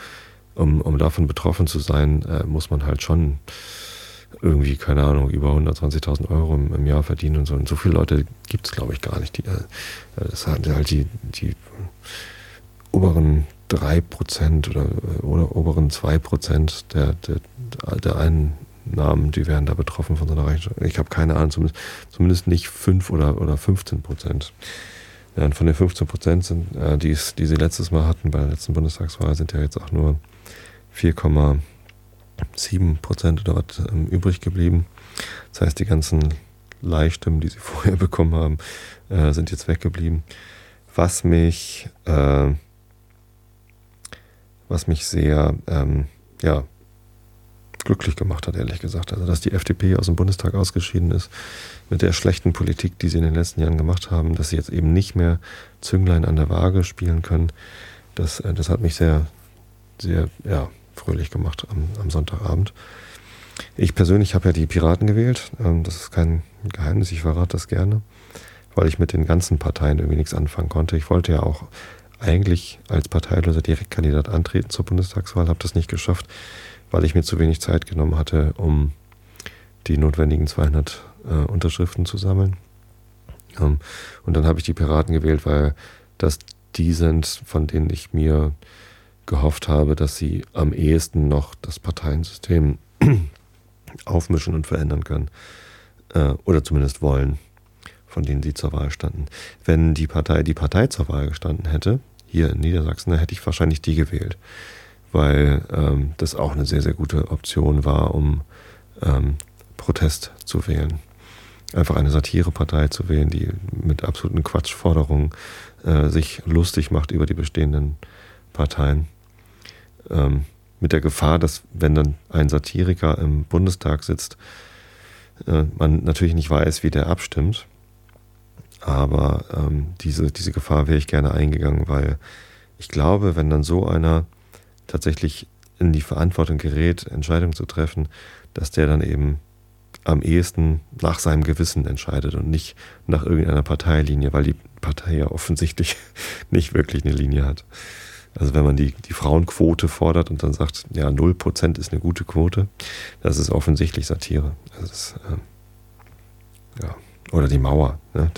um, um davon betroffen zu sein, äh, muss man halt schon irgendwie, keine Ahnung, über 120.000 Euro im, im, Jahr verdienen und so. Und so viele Leute gibt es, glaube ich, gar nicht. Die, äh, das sind halt die, die oberen 3% oder, oder oberen 2% der, der, der Einnahmen, die werden da betroffen von so einer Rechnung. Ich habe keine Ahnung, zumindest, zumindest nicht 5 oder, oder 15 Ja, und von den 15 sind, äh, die, die sie letztes Mal hatten bei der letzten Bundestagswahl, sind ja jetzt auch nur 4,7 oder was ähm, übrig geblieben. Das heißt, die ganzen Leihstimmen, die sie vorher bekommen haben, äh, sind jetzt weggeblieben. Was mich äh, was mich sehr ähm, ja, glücklich gemacht hat, ehrlich gesagt. Also, dass die FDP aus dem Bundestag ausgeschieden ist, mit der schlechten Politik, die sie in den letzten Jahren gemacht haben, dass sie jetzt eben nicht mehr Zünglein an der Waage spielen können, das, äh, das hat mich sehr, sehr ja, fröhlich gemacht am, am Sonntagabend. Ich persönlich habe ja die Piraten gewählt. Ähm, das ist kein Geheimnis, ich verrate das gerne, weil ich mit den ganzen Parteien irgendwie nichts anfangen konnte. Ich wollte ja auch eigentlich als parteiloser Direktkandidat antreten zur Bundestagswahl, habe das nicht geschafft, weil ich mir zu wenig Zeit genommen hatte, um die notwendigen 200 äh, Unterschriften zu sammeln. Ähm, und dann habe ich die Piraten gewählt, weil das die sind, von denen ich mir gehofft habe, dass sie am ehesten noch das Parteiensystem aufmischen und verändern können. Äh, oder zumindest wollen, von denen sie zur Wahl standen. Wenn die Partei die Partei zur Wahl gestanden hätte, hier in Niedersachsen, da hätte ich wahrscheinlich die gewählt, weil ähm, das auch eine sehr, sehr gute Option war, um ähm, Protest zu wählen. Einfach eine Satirepartei zu wählen, die mit absoluten Quatschforderungen äh, sich lustig macht über die bestehenden Parteien. Ähm, mit der Gefahr, dass wenn dann ein Satiriker im Bundestag sitzt, äh, man natürlich nicht weiß, wie der abstimmt aber ähm, diese, diese Gefahr wäre ich gerne eingegangen, weil ich glaube, wenn dann so einer tatsächlich in die Verantwortung gerät, Entscheidungen zu treffen, dass der dann eben am ehesten nach seinem Gewissen entscheidet und nicht nach irgendeiner Parteilinie, weil die Partei ja offensichtlich nicht wirklich eine Linie hat. Also wenn man die, die Frauenquote fordert und dann sagt, ja, 0% ist eine gute Quote, das ist offensichtlich Satire. Ist, äh, ja. Oder die Mauer. Ne?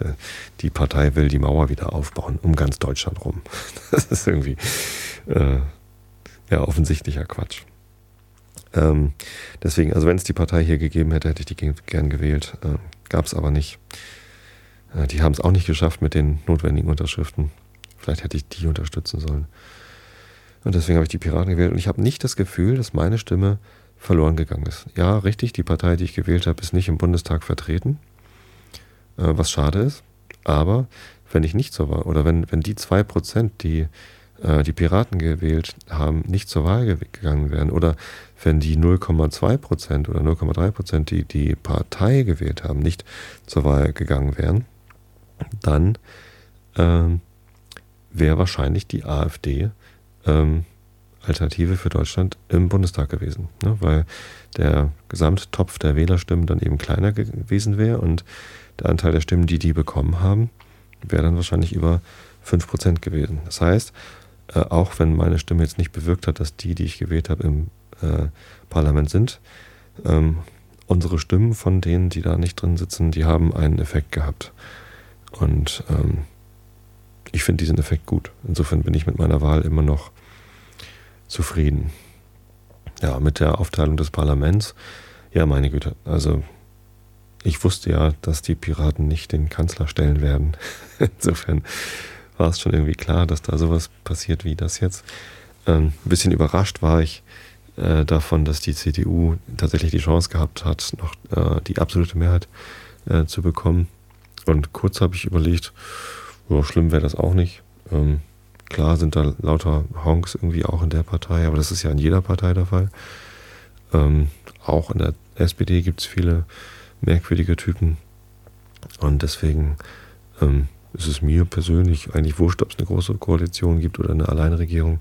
Die Partei will die Mauer wieder aufbauen, um ganz Deutschland rum. Das ist irgendwie äh, ja offensichtlicher Quatsch. Ähm, deswegen, also wenn es die Partei hier gegeben hätte, hätte ich die gern gewählt. Äh, Gab es aber nicht. Äh, die haben es auch nicht geschafft mit den notwendigen Unterschriften. Vielleicht hätte ich die unterstützen sollen. Und deswegen habe ich die Piraten gewählt. Und ich habe nicht das Gefühl, dass meine Stimme verloren gegangen ist. Ja, richtig, die Partei, die ich gewählt habe, ist nicht im Bundestag vertreten, äh, was schade ist. Aber wenn ich nicht so war, oder wenn, wenn die 2%, die die Piraten gewählt haben, nicht zur Wahl gegangen wären, oder wenn die 0,2% oder 0,3%, die die Partei gewählt haben, nicht zur Wahl gegangen wären, dann ähm, wäre wahrscheinlich die AfD ähm, Alternative für Deutschland im Bundestag gewesen, ne? weil der Gesamttopf der Wählerstimmen dann eben kleiner gewesen wäre und der Anteil der Stimmen, die die bekommen haben, wäre dann wahrscheinlich über 5% gewesen. Das heißt, äh, auch wenn meine Stimme jetzt nicht bewirkt hat, dass die, die ich gewählt habe, im äh, Parlament sind, ähm, unsere Stimmen von denen, die da nicht drin sitzen, die haben einen Effekt gehabt. Und ähm, ich finde diesen Effekt gut. Insofern bin ich mit meiner Wahl immer noch zufrieden. Ja, mit der Aufteilung des Parlaments, ja, meine Güte, also ich wusste ja, dass die Piraten nicht den Kanzler stellen werden. Insofern war es schon irgendwie klar, dass da sowas passiert wie das jetzt. Ähm, ein bisschen überrascht war ich äh, davon, dass die CDU tatsächlich die Chance gehabt hat, noch äh, die absolute Mehrheit äh, zu bekommen. Und kurz habe ich überlegt, so schlimm wäre das auch nicht. Ähm, klar sind da lauter Honks irgendwie auch in der Partei, aber das ist ja in jeder Partei der Fall. Ähm, auch in der SPD gibt es viele merkwürdige Typen. Und deswegen ähm, ist es mir persönlich eigentlich wurscht, ob es eine große Koalition gibt oder eine Alleinregierung.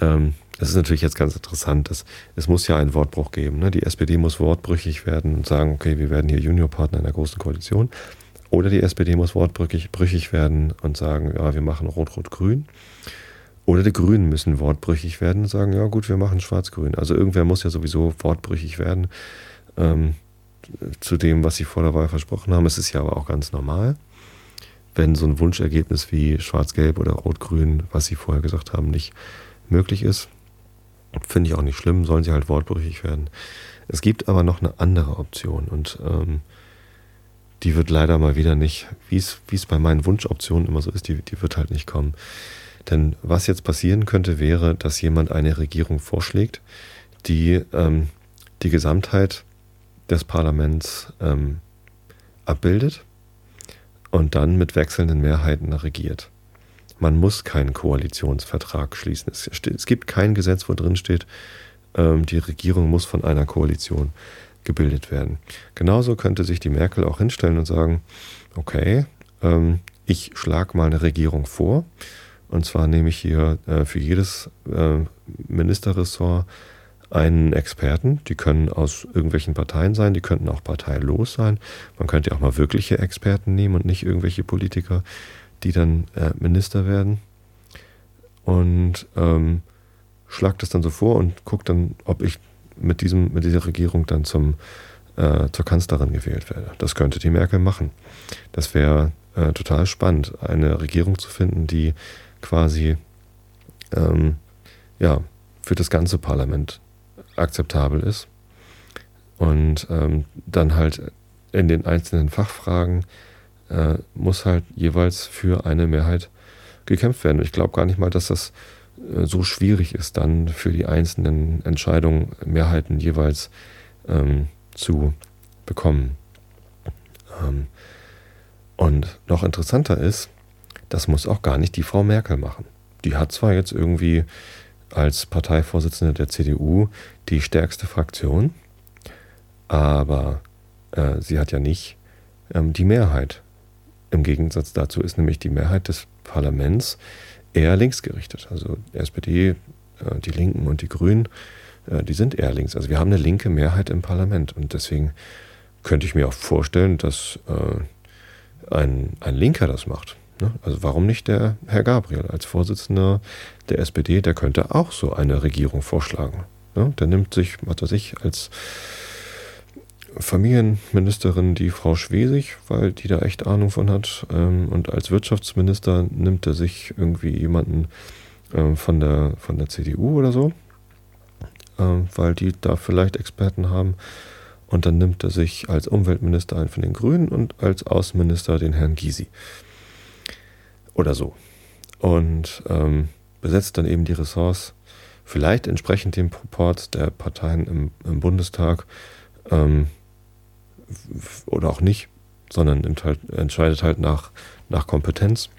Ähm, es ist natürlich jetzt ganz interessant, dass es muss ja einen Wortbruch geben. Ne? Die SPD muss wortbrüchig werden und sagen, okay, wir werden hier Juniorpartner in einer großen Koalition. Oder die SPD muss wortbrüchig werden und sagen, ja, wir machen Rot-Rot-Grün. Oder die Grünen müssen wortbrüchig werden und sagen, ja gut, wir machen Schwarz-Grün. Also irgendwer muss ja sowieso wortbrüchig werden ähm, zu dem, was sie vor der Wahl versprochen haben. Es ist ja aber auch ganz normal, wenn so ein Wunschergebnis wie Schwarz-Gelb oder Rot-Grün, was sie vorher gesagt haben, nicht möglich ist. Finde ich auch nicht schlimm, sollen sie halt wortbrüchig werden. Es gibt aber noch eine andere Option und ähm, die wird leider mal wieder nicht, wie es bei meinen Wunschoptionen immer so ist, die, die wird halt nicht kommen. Denn was jetzt passieren könnte, wäre, dass jemand eine Regierung vorschlägt, die ähm, die Gesamtheit des Parlaments ähm, abbildet und dann mit wechselnden Mehrheiten regiert. Man muss keinen Koalitionsvertrag schließen. Es, es gibt kein Gesetz, wo drin steht, ähm, die Regierung muss von einer Koalition gebildet werden. Genauso könnte sich die Merkel auch hinstellen und sagen, okay, ähm, ich schlage mal eine Regierung vor. Und zwar nehme ich hier äh, für jedes äh, Ministerressort einen Experten. Die können aus irgendwelchen Parteien sein, die könnten auch parteilos sein. Man könnte auch mal wirkliche Experten nehmen und nicht irgendwelche Politiker, die dann äh, Minister werden. Und ähm, schlag das dann so vor und gucke dann, ob ich mit, diesem, mit dieser Regierung dann zum, äh, zur Kanzlerin gewählt werde. Das könnte die Merkel machen. Das wäre äh, total spannend, eine Regierung zu finden, die quasi ähm, ja, für das ganze Parlament akzeptabel ist. Und ähm, dann halt in den einzelnen Fachfragen äh, muss halt jeweils für eine Mehrheit gekämpft werden. Ich glaube gar nicht mal, dass das äh, so schwierig ist, dann für die einzelnen Entscheidungen Mehrheiten jeweils ähm, zu bekommen. Ähm, und noch interessanter ist, das muss auch gar nicht die Frau Merkel machen. Die hat zwar jetzt irgendwie als Parteivorsitzende der CDU die stärkste Fraktion, aber äh, sie hat ja nicht ähm, die Mehrheit. Im Gegensatz dazu ist nämlich die Mehrheit des Parlaments eher linksgerichtet. Also SPD, äh, die Linken und die Grünen, äh, die sind eher links. Also wir haben eine linke Mehrheit im Parlament und deswegen könnte ich mir auch vorstellen, dass äh, ein, ein Linker das macht. Ne? Also warum nicht der Herr Gabriel als Vorsitzender der SPD, der könnte auch so eine Regierung vorschlagen. Ne? Der nimmt sich, was weiß ich, als Familienministerin die Frau Schwesig, weil die da echt Ahnung von hat. Ähm, und als Wirtschaftsminister nimmt er sich irgendwie jemanden ähm, von, der, von der CDU oder so, ähm, weil die da vielleicht Experten haben. Und dann nimmt er sich als Umweltminister einen von den Grünen und als Außenminister den Herrn Gysi. Oder so. Und ähm, besetzt dann eben die Ressorts, vielleicht entsprechend dem Proport der Parteien im, im Bundestag ähm, oder auch nicht, sondern entscheidet halt nach, nach Kompetenz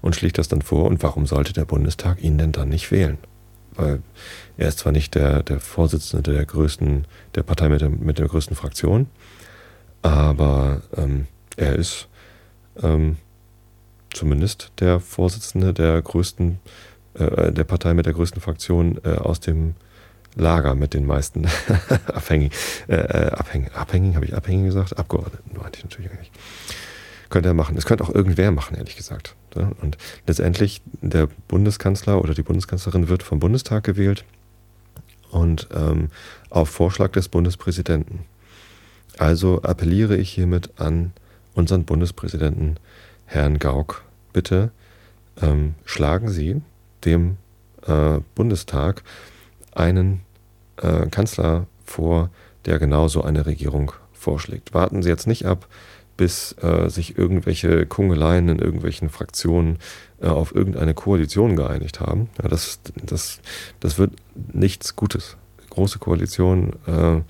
und schlägt das dann vor. Und warum sollte der Bundestag ihn denn dann nicht wählen? Weil er ist zwar nicht der, der Vorsitzende der größten, der Partei mit der, mit der größten Fraktion, aber ähm, er ist ähm, zumindest der Vorsitzende der größten, äh, der Partei mit der größten Fraktion äh, aus dem Lager mit den meisten Abhängigen. Äh, äh, Abhängigen, Abhängigen habe ich Abhängigen gesagt? Abgeordneten meinte ich natürlich eigentlich. Könnte er machen. Es könnte auch irgendwer machen, ehrlich gesagt. Und letztendlich der Bundeskanzler oder die Bundeskanzlerin wird vom Bundestag gewählt und ähm, auf Vorschlag des Bundespräsidenten. Also appelliere ich hiermit an unseren Bundespräsidenten, Herrn Gauck, bitte ähm, schlagen Sie dem äh, Bundestag einen äh, Kanzler vor, der genauso eine Regierung vorschlägt. Warten Sie jetzt nicht ab, bis äh, sich irgendwelche Kungeleien in irgendwelchen Fraktionen äh, auf irgendeine Koalition geeinigt haben. Ja, das, das, das wird nichts Gutes. Große Koalition, äh,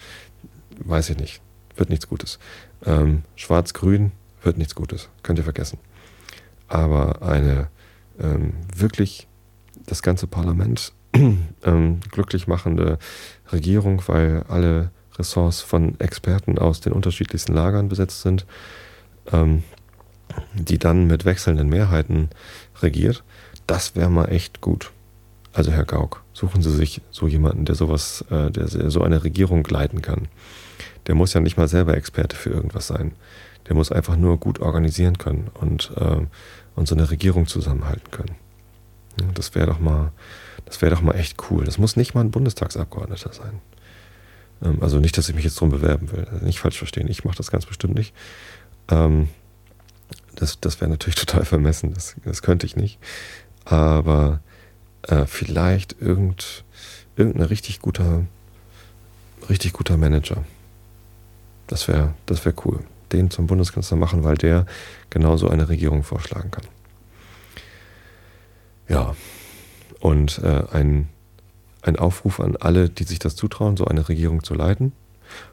weiß ich nicht, wird nichts Gutes. Ähm, Schwarz-Grün wird nichts Gutes, könnt ihr vergessen. Aber eine ähm, wirklich das ganze Parlament ähm, glücklich machende Regierung, weil alle Ressorts von Experten aus den unterschiedlichsten Lagern besetzt sind, ähm, die dann mit wechselnden Mehrheiten regiert, das wäre mal echt gut. Also Herr Gauck, suchen Sie sich so jemanden, der sowas, äh, der so eine Regierung leiten kann. Der muss ja nicht mal selber Experte für irgendwas sein. Der muss einfach nur gut organisieren können und, äh, und so eine Regierung zusammenhalten können. Das wäre doch mal, das wäre doch mal echt cool. Das muss nicht mal ein Bundestagsabgeordneter sein. Ähm, also nicht, dass ich mich jetzt drum bewerben will. Also nicht falsch verstehen. Ich mache das ganz bestimmt nicht. Ähm, das das wäre natürlich total vermessen. Das, das könnte ich nicht. Aber äh, vielleicht irgend, irgendein richtig guter, richtig guter Manager. Das wäre das wär cool. Den zum Bundeskanzler machen, weil der genauso eine Regierung vorschlagen kann. Ja, und äh, ein, ein Aufruf an alle, die sich das zutrauen, so eine Regierung zu leiten.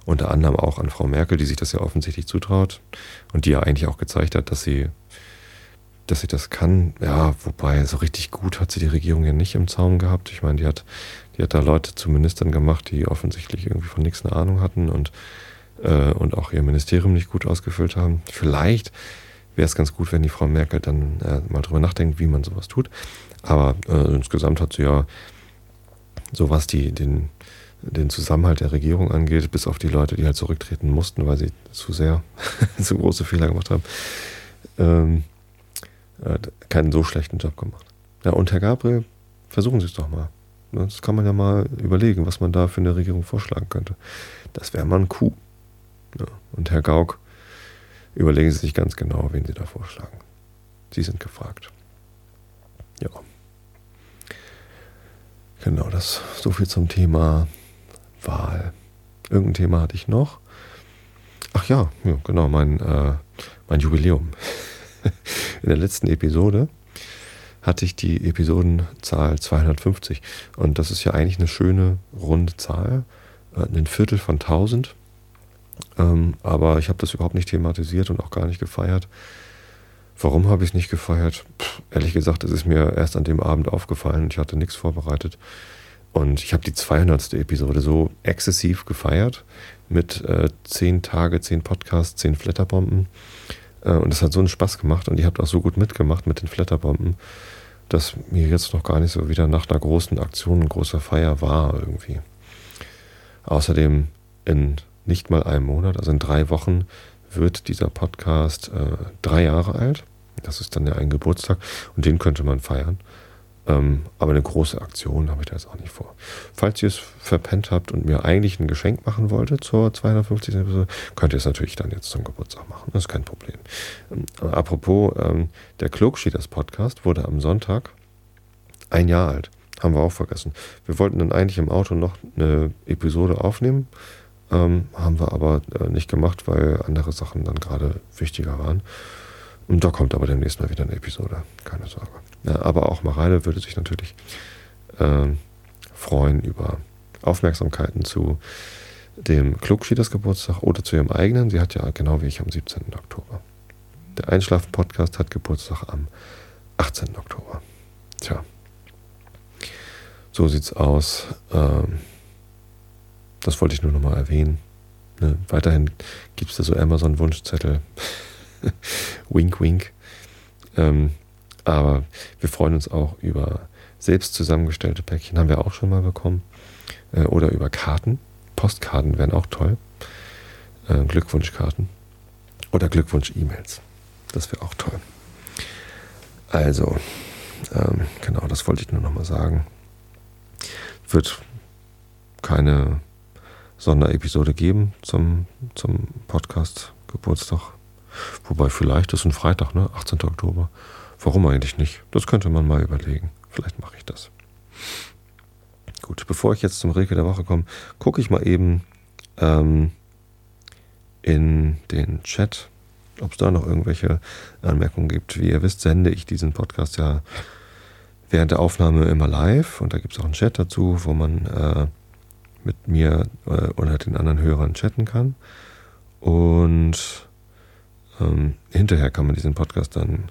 Unter anderem auch an Frau Merkel, die sich das ja offensichtlich zutraut und die ja eigentlich auch gezeigt hat, dass sie, dass sie das kann. Ja, wobei so richtig gut hat sie die Regierung ja nicht im Zaum gehabt. Ich meine, die hat, die hat da Leute zu Ministern gemacht, die offensichtlich irgendwie von nichts eine Ahnung hatten und, äh, und auch ihr Ministerium nicht gut ausgefüllt haben. Vielleicht wäre es ganz gut, wenn die Frau Merkel dann äh, mal drüber nachdenkt, wie man sowas tut. Aber äh, insgesamt hat sie ja, so was die, den, den Zusammenhalt der Regierung angeht, bis auf die Leute, die halt zurücktreten mussten, weil sie zu sehr, zu große Fehler gemacht haben, ähm, äh, keinen so schlechten Job gemacht. Ja, und Herr Gabriel, versuchen Sie es doch mal. Das kann man ja mal überlegen, was man da für eine Regierung vorschlagen könnte. Das wäre mal ein Coup. Ja, und Herr Gauck, überlegen Sie sich ganz genau, wen Sie da vorschlagen. Sie sind gefragt. Ja. Genau, das so viel zum Thema Wahl. Irgendein Thema hatte ich noch. Ach ja, ja genau, mein, äh, mein Jubiläum. In der letzten Episode hatte ich die Episodenzahl 250. Und das ist ja eigentlich eine schöne runde Zahl. Äh, ein Viertel von 1000. Ähm, aber ich habe das überhaupt nicht thematisiert und auch gar nicht gefeiert. Warum habe ich es nicht gefeiert? Puh, ehrlich gesagt, es ist mir erst an dem Abend aufgefallen. Ich hatte nichts vorbereitet. Und ich habe die 200. Episode so exzessiv gefeiert mit äh, 10 Tage, 10 Podcasts, 10 Flatterbomben. Äh, und das hat so einen Spaß gemacht und ihr habt auch so gut mitgemacht mit den Flatterbomben, dass mir jetzt noch gar nicht so wieder nach einer großen Aktion, großer Feier war irgendwie. Außerdem in nicht mal einem Monat, also in drei Wochen, wird dieser Podcast äh, drei Jahre alt. Das ist dann ja ein Geburtstag und den könnte man feiern. Ähm, aber eine große Aktion habe ich da jetzt auch nicht vor. Falls ihr es verpennt habt und mir eigentlich ein Geschenk machen wolltet zur 250. Episode, könnt ihr es natürlich dann jetzt zum Geburtstag machen. Das ist kein Problem. Ähm, apropos, ähm, der Klugschieders Podcast wurde am Sonntag ein Jahr alt. Haben wir auch vergessen. Wir wollten dann eigentlich im Auto noch eine Episode aufnehmen. Ähm, haben wir aber äh, nicht gemacht, weil andere Sachen dann gerade wichtiger waren. Und da kommt aber demnächst mal wieder eine Episode, keine Sorge. Ja, aber auch Mareile würde sich natürlich äh, freuen über Aufmerksamkeiten zu dem Klugschieders Geburtstag oder zu ihrem eigenen. Sie hat ja genau wie ich am 17. Oktober. Der Einschlafen-Podcast hat Geburtstag am 18. Oktober. Tja, so sieht's aus. Ähm, das wollte ich nur nochmal erwähnen. Ne? Weiterhin gibt es da so Amazon-Wunschzettel. wink, wink. Ähm, aber wir freuen uns auch über selbst zusammengestellte Päckchen, haben wir auch schon mal bekommen. Äh, oder über Karten. Postkarten wären auch toll. Äh, Glückwunschkarten. Oder Glückwunsch-E-Mails. Das wäre auch toll. Also, ähm, genau, das wollte ich nur nochmal sagen. Wird keine Sonderepisode geben zum, zum Podcast Geburtstag. Wobei vielleicht ist ein Freitag, ne? 18. Oktober. Warum eigentlich nicht? Das könnte man mal überlegen. Vielleicht mache ich das. Gut, bevor ich jetzt zum Rilke der Woche komme, gucke ich mal eben ähm, in den Chat, ob es da noch irgendwelche Anmerkungen gibt. Wie ihr wisst, sende ich diesen Podcast ja während der Aufnahme immer live und da gibt es auch einen Chat dazu, wo man äh, mit mir äh, oder den anderen Hörern chatten kann. Und ähm, hinterher kann man diesen Podcast dann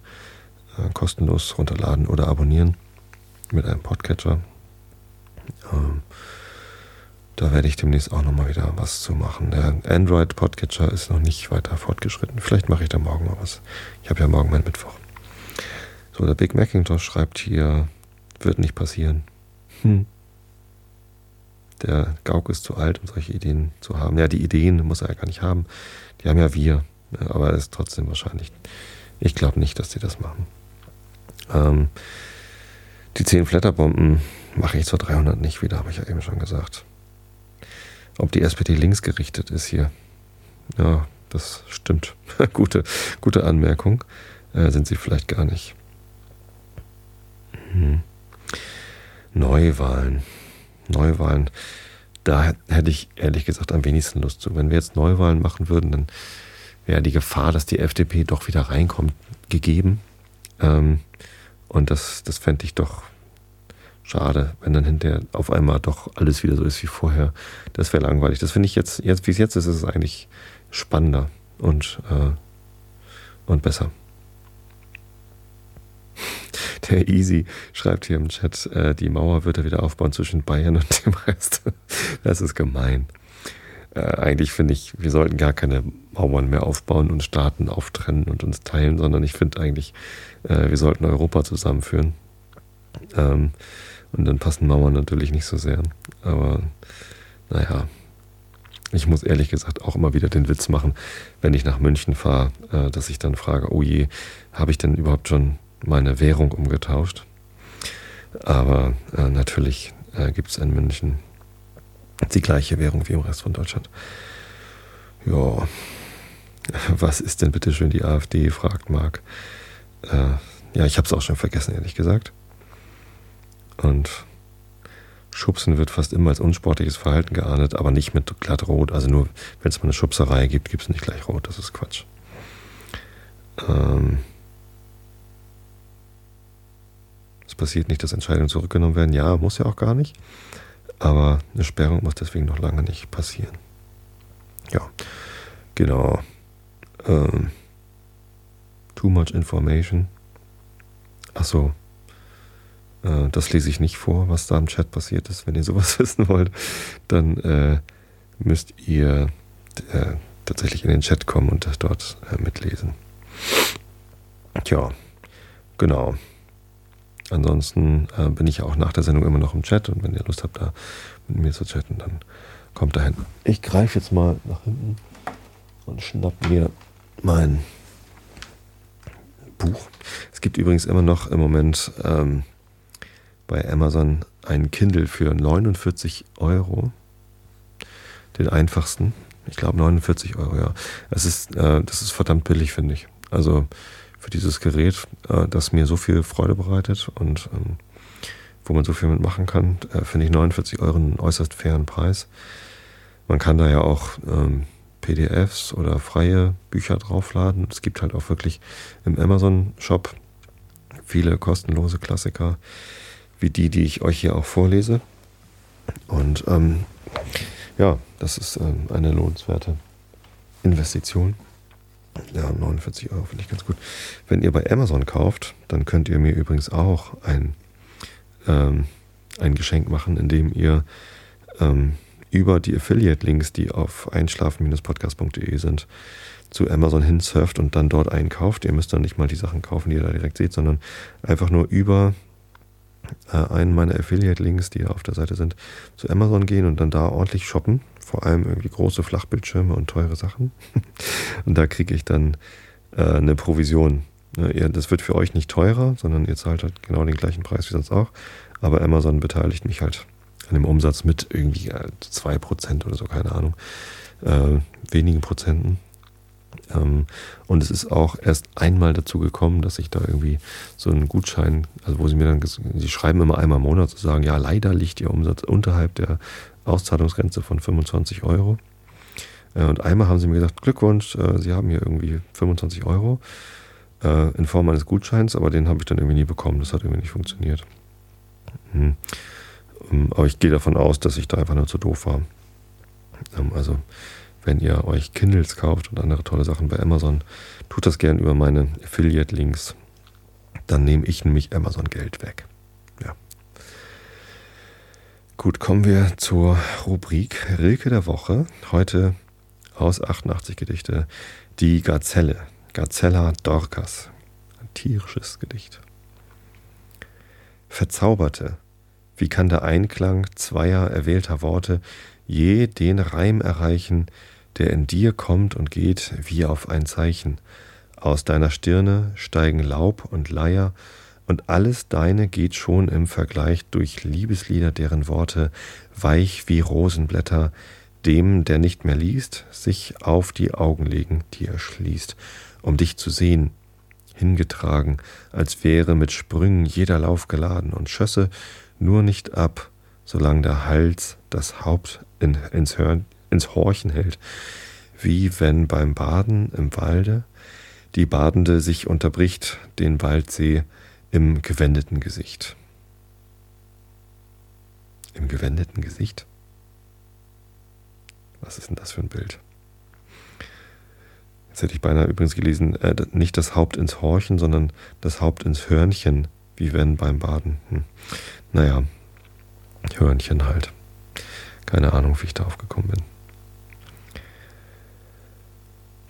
äh, kostenlos runterladen oder abonnieren mit einem Podcatcher. Ähm, da werde ich demnächst auch nochmal wieder was zu machen. Der Android Podcatcher ist noch nicht weiter fortgeschritten. Vielleicht mache ich da morgen mal was. Ich habe ja morgen meinen Mittwoch. So, der Big Macintosh schreibt hier, wird nicht passieren. Hm. Der Gauk ist zu alt, um solche Ideen zu haben. Ja, die Ideen muss er ja gar nicht haben. Die haben ja wir. Aber er ist trotzdem wahrscheinlich. Ich glaube nicht, dass die das machen. Ähm, die 10 Flatterbomben mache ich zur 300 nicht wieder, habe ich ja eben schon gesagt. Ob die SPD linksgerichtet ist hier. Ja, das stimmt. gute, gute Anmerkung. Äh, sind sie vielleicht gar nicht. Hm. Neuwahlen. Neuwahlen. Da hätte ich ehrlich gesagt am wenigsten Lust zu. Wenn wir jetzt Neuwahlen machen würden, dann wäre die Gefahr, dass die FDP doch wieder reinkommt, gegeben. Ähm, und das, das fände ich doch schade, wenn dann hinterher auf einmal doch alles wieder so ist wie vorher. Das wäre langweilig. Das finde ich jetzt, jetzt wie es jetzt ist, ist es eigentlich spannender und, äh, und besser. Der Easy schreibt hier im Chat, äh, die Mauer wird er wieder aufbauen zwischen Bayern und dem Rest. Das ist gemein. Äh, eigentlich finde ich, wir sollten gar keine Mauern mehr aufbauen und Staaten auftrennen und uns teilen, sondern ich finde eigentlich, äh, wir sollten Europa zusammenführen. Ähm, und dann passen Mauern natürlich nicht so sehr. Aber naja, ich muss ehrlich gesagt auch immer wieder den Witz machen, wenn ich nach München fahre, äh, dass ich dann frage, oh je, habe ich denn überhaupt schon meine Währung umgetauscht? Aber äh, natürlich äh, gibt es in München die gleiche Währung wie im Rest von Deutschland. Ja, was ist denn bitte schön die AfD, fragt Marc. Äh, ja, ich habe es auch schon vergessen, ehrlich gesagt. Und Schubsen wird fast immer als unsportliches Verhalten geahndet, aber nicht mit glatt rot. Also nur, wenn es mal eine Schubserei gibt, gibt es nicht gleich rot. Das ist Quatsch. Ähm es passiert nicht, dass Entscheidungen zurückgenommen werden. Ja, muss ja auch gar nicht. Aber eine Sperrung muss deswegen noch lange nicht passieren. Ja, genau. Ähm too much information. Achso, äh, das lese ich nicht vor, was da im Chat passiert ist. Wenn ihr sowas wissen wollt, dann äh, müsst ihr äh, tatsächlich in den Chat kommen und das dort äh, mitlesen. Tja, genau. Ansonsten äh, bin ich auch nach der Sendung immer noch im Chat und wenn ihr Lust habt, da mit mir zu chatten, dann kommt dahin. Ich greife jetzt mal nach hinten und schnapp mir mein Buch. Es gibt übrigens immer noch im Moment ähm, bei Amazon ein Kindle für 49 Euro. Den einfachsten. Ich glaube 49 Euro, ja. Es ist, äh, das ist verdammt billig, finde ich. Also für dieses Gerät, äh, das mir so viel Freude bereitet und ähm, wo man so viel mitmachen kann, äh, finde ich 49 Euro einen äußerst fairen Preis. Man kann da ja auch ähm, PDFs oder freie Bücher draufladen. Es gibt halt auch wirklich im Amazon-Shop viele kostenlose Klassiker, wie die, die ich euch hier auch vorlese. Und ähm, ja, das ist ähm, eine lohnenswerte Investition. Ja, 49 Euro finde ich ganz gut. Wenn ihr bei Amazon kauft, dann könnt ihr mir übrigens auch ein, ähm, ein Geschenk machen, indem ihr ähm, über die Affiliate-Links, die auf einschlafen-podcast.de sind, zu Amazon hinsurft und dann dort einkauft. Ihr müsst dann nicht mal die Sachen kaufen, die ihr da direkt seht, sondern einfach nur über äh, einen meiner Affiliate-Links, die auf der Seite sind, zu Amazon gehen und dann da ordentlich shoppen. Vor allem irgendwie große Flachbildschirme und teure Sachen. und da kriege ich dann äh, eine Provision. Ne, das wird für euch nicht teurer, sondern ihr zahlt halt genau den gleichen Preis wie sonst auch. Aber Amazon beteiligt mich halt an dem Umsatz mit irgendwie 2% oder so, keine Ahnung. Äh, wenigen Prozenten. Ähm, und es ist auch erst einmal dazu gekommen, dass ich da irgendwie so einen Gutschein, also wo sie mir dann, sie schreiben immer einmal im Monat zu sagen, ja, leider liegt ihr Umsatz unterhalb der Auszahlungsgrenze von 25 Euro. Äh, und einmal haben sie mir gesagt, Glückwunsch, äh, Sie haben hier irgendwie 25 Euro äh, in Form eines Gutscheins, aber den habe ich dann irgendwie nie bekommen. Das hat irgendwie nicht funktioniert. Hm. Ähm, aber ich gehe davon aus, dass ich da einfach nur zu doof war. Ähm, also wenn ihr euch Kindles kauft und andere tolle Sachen bei Amazon, tut das gern über meine Affiliate-Links. Dann nehme ich nämlich Amazon Geld weg. Gut, kommen wir zur Rubrik Rilke der Woche. Heute aus 88 Gedichte die Gazelle. Gazella Dorcas. Ein tierisches Gedicht. Verzauberte. Wie kann der Einklang zweier erwählter Worte je den Reim erreichen, der in dir kommt und geht wie auf ein Zeichen. Aus deiner Stirne steigen Laub und Leier, und alles deine geht schon im Vergleich durch Liebeslieder, deren Worte weich wie Rosenblätter dem, der nicht mehr liest, sich auf die Augen legen, die er schließt, um dich zu sehen, hingetragen, als wäre mit Sprüngen jeder Lauf geladen und schösse nur nicht ab, solange der Hals das Haupt in, ins Hörn, ins Horchen hält, wie wenn beim Baden im Walde die Badende sich unterbricht, den Waldsee im gewendeten Gesicht. Im gewendeten Gesicht? Was ist denn das für ein Bild? Jetzt hätte ich beinahe übrigens gelesen, äh, nicht das Haupt ins Horchen, sondern das Haupt ins Hörnchen, wie wenn beim Baden. Hm. Naja, Hörnchen halt. Keine Ahnung, wie ich darauf gekommen bin.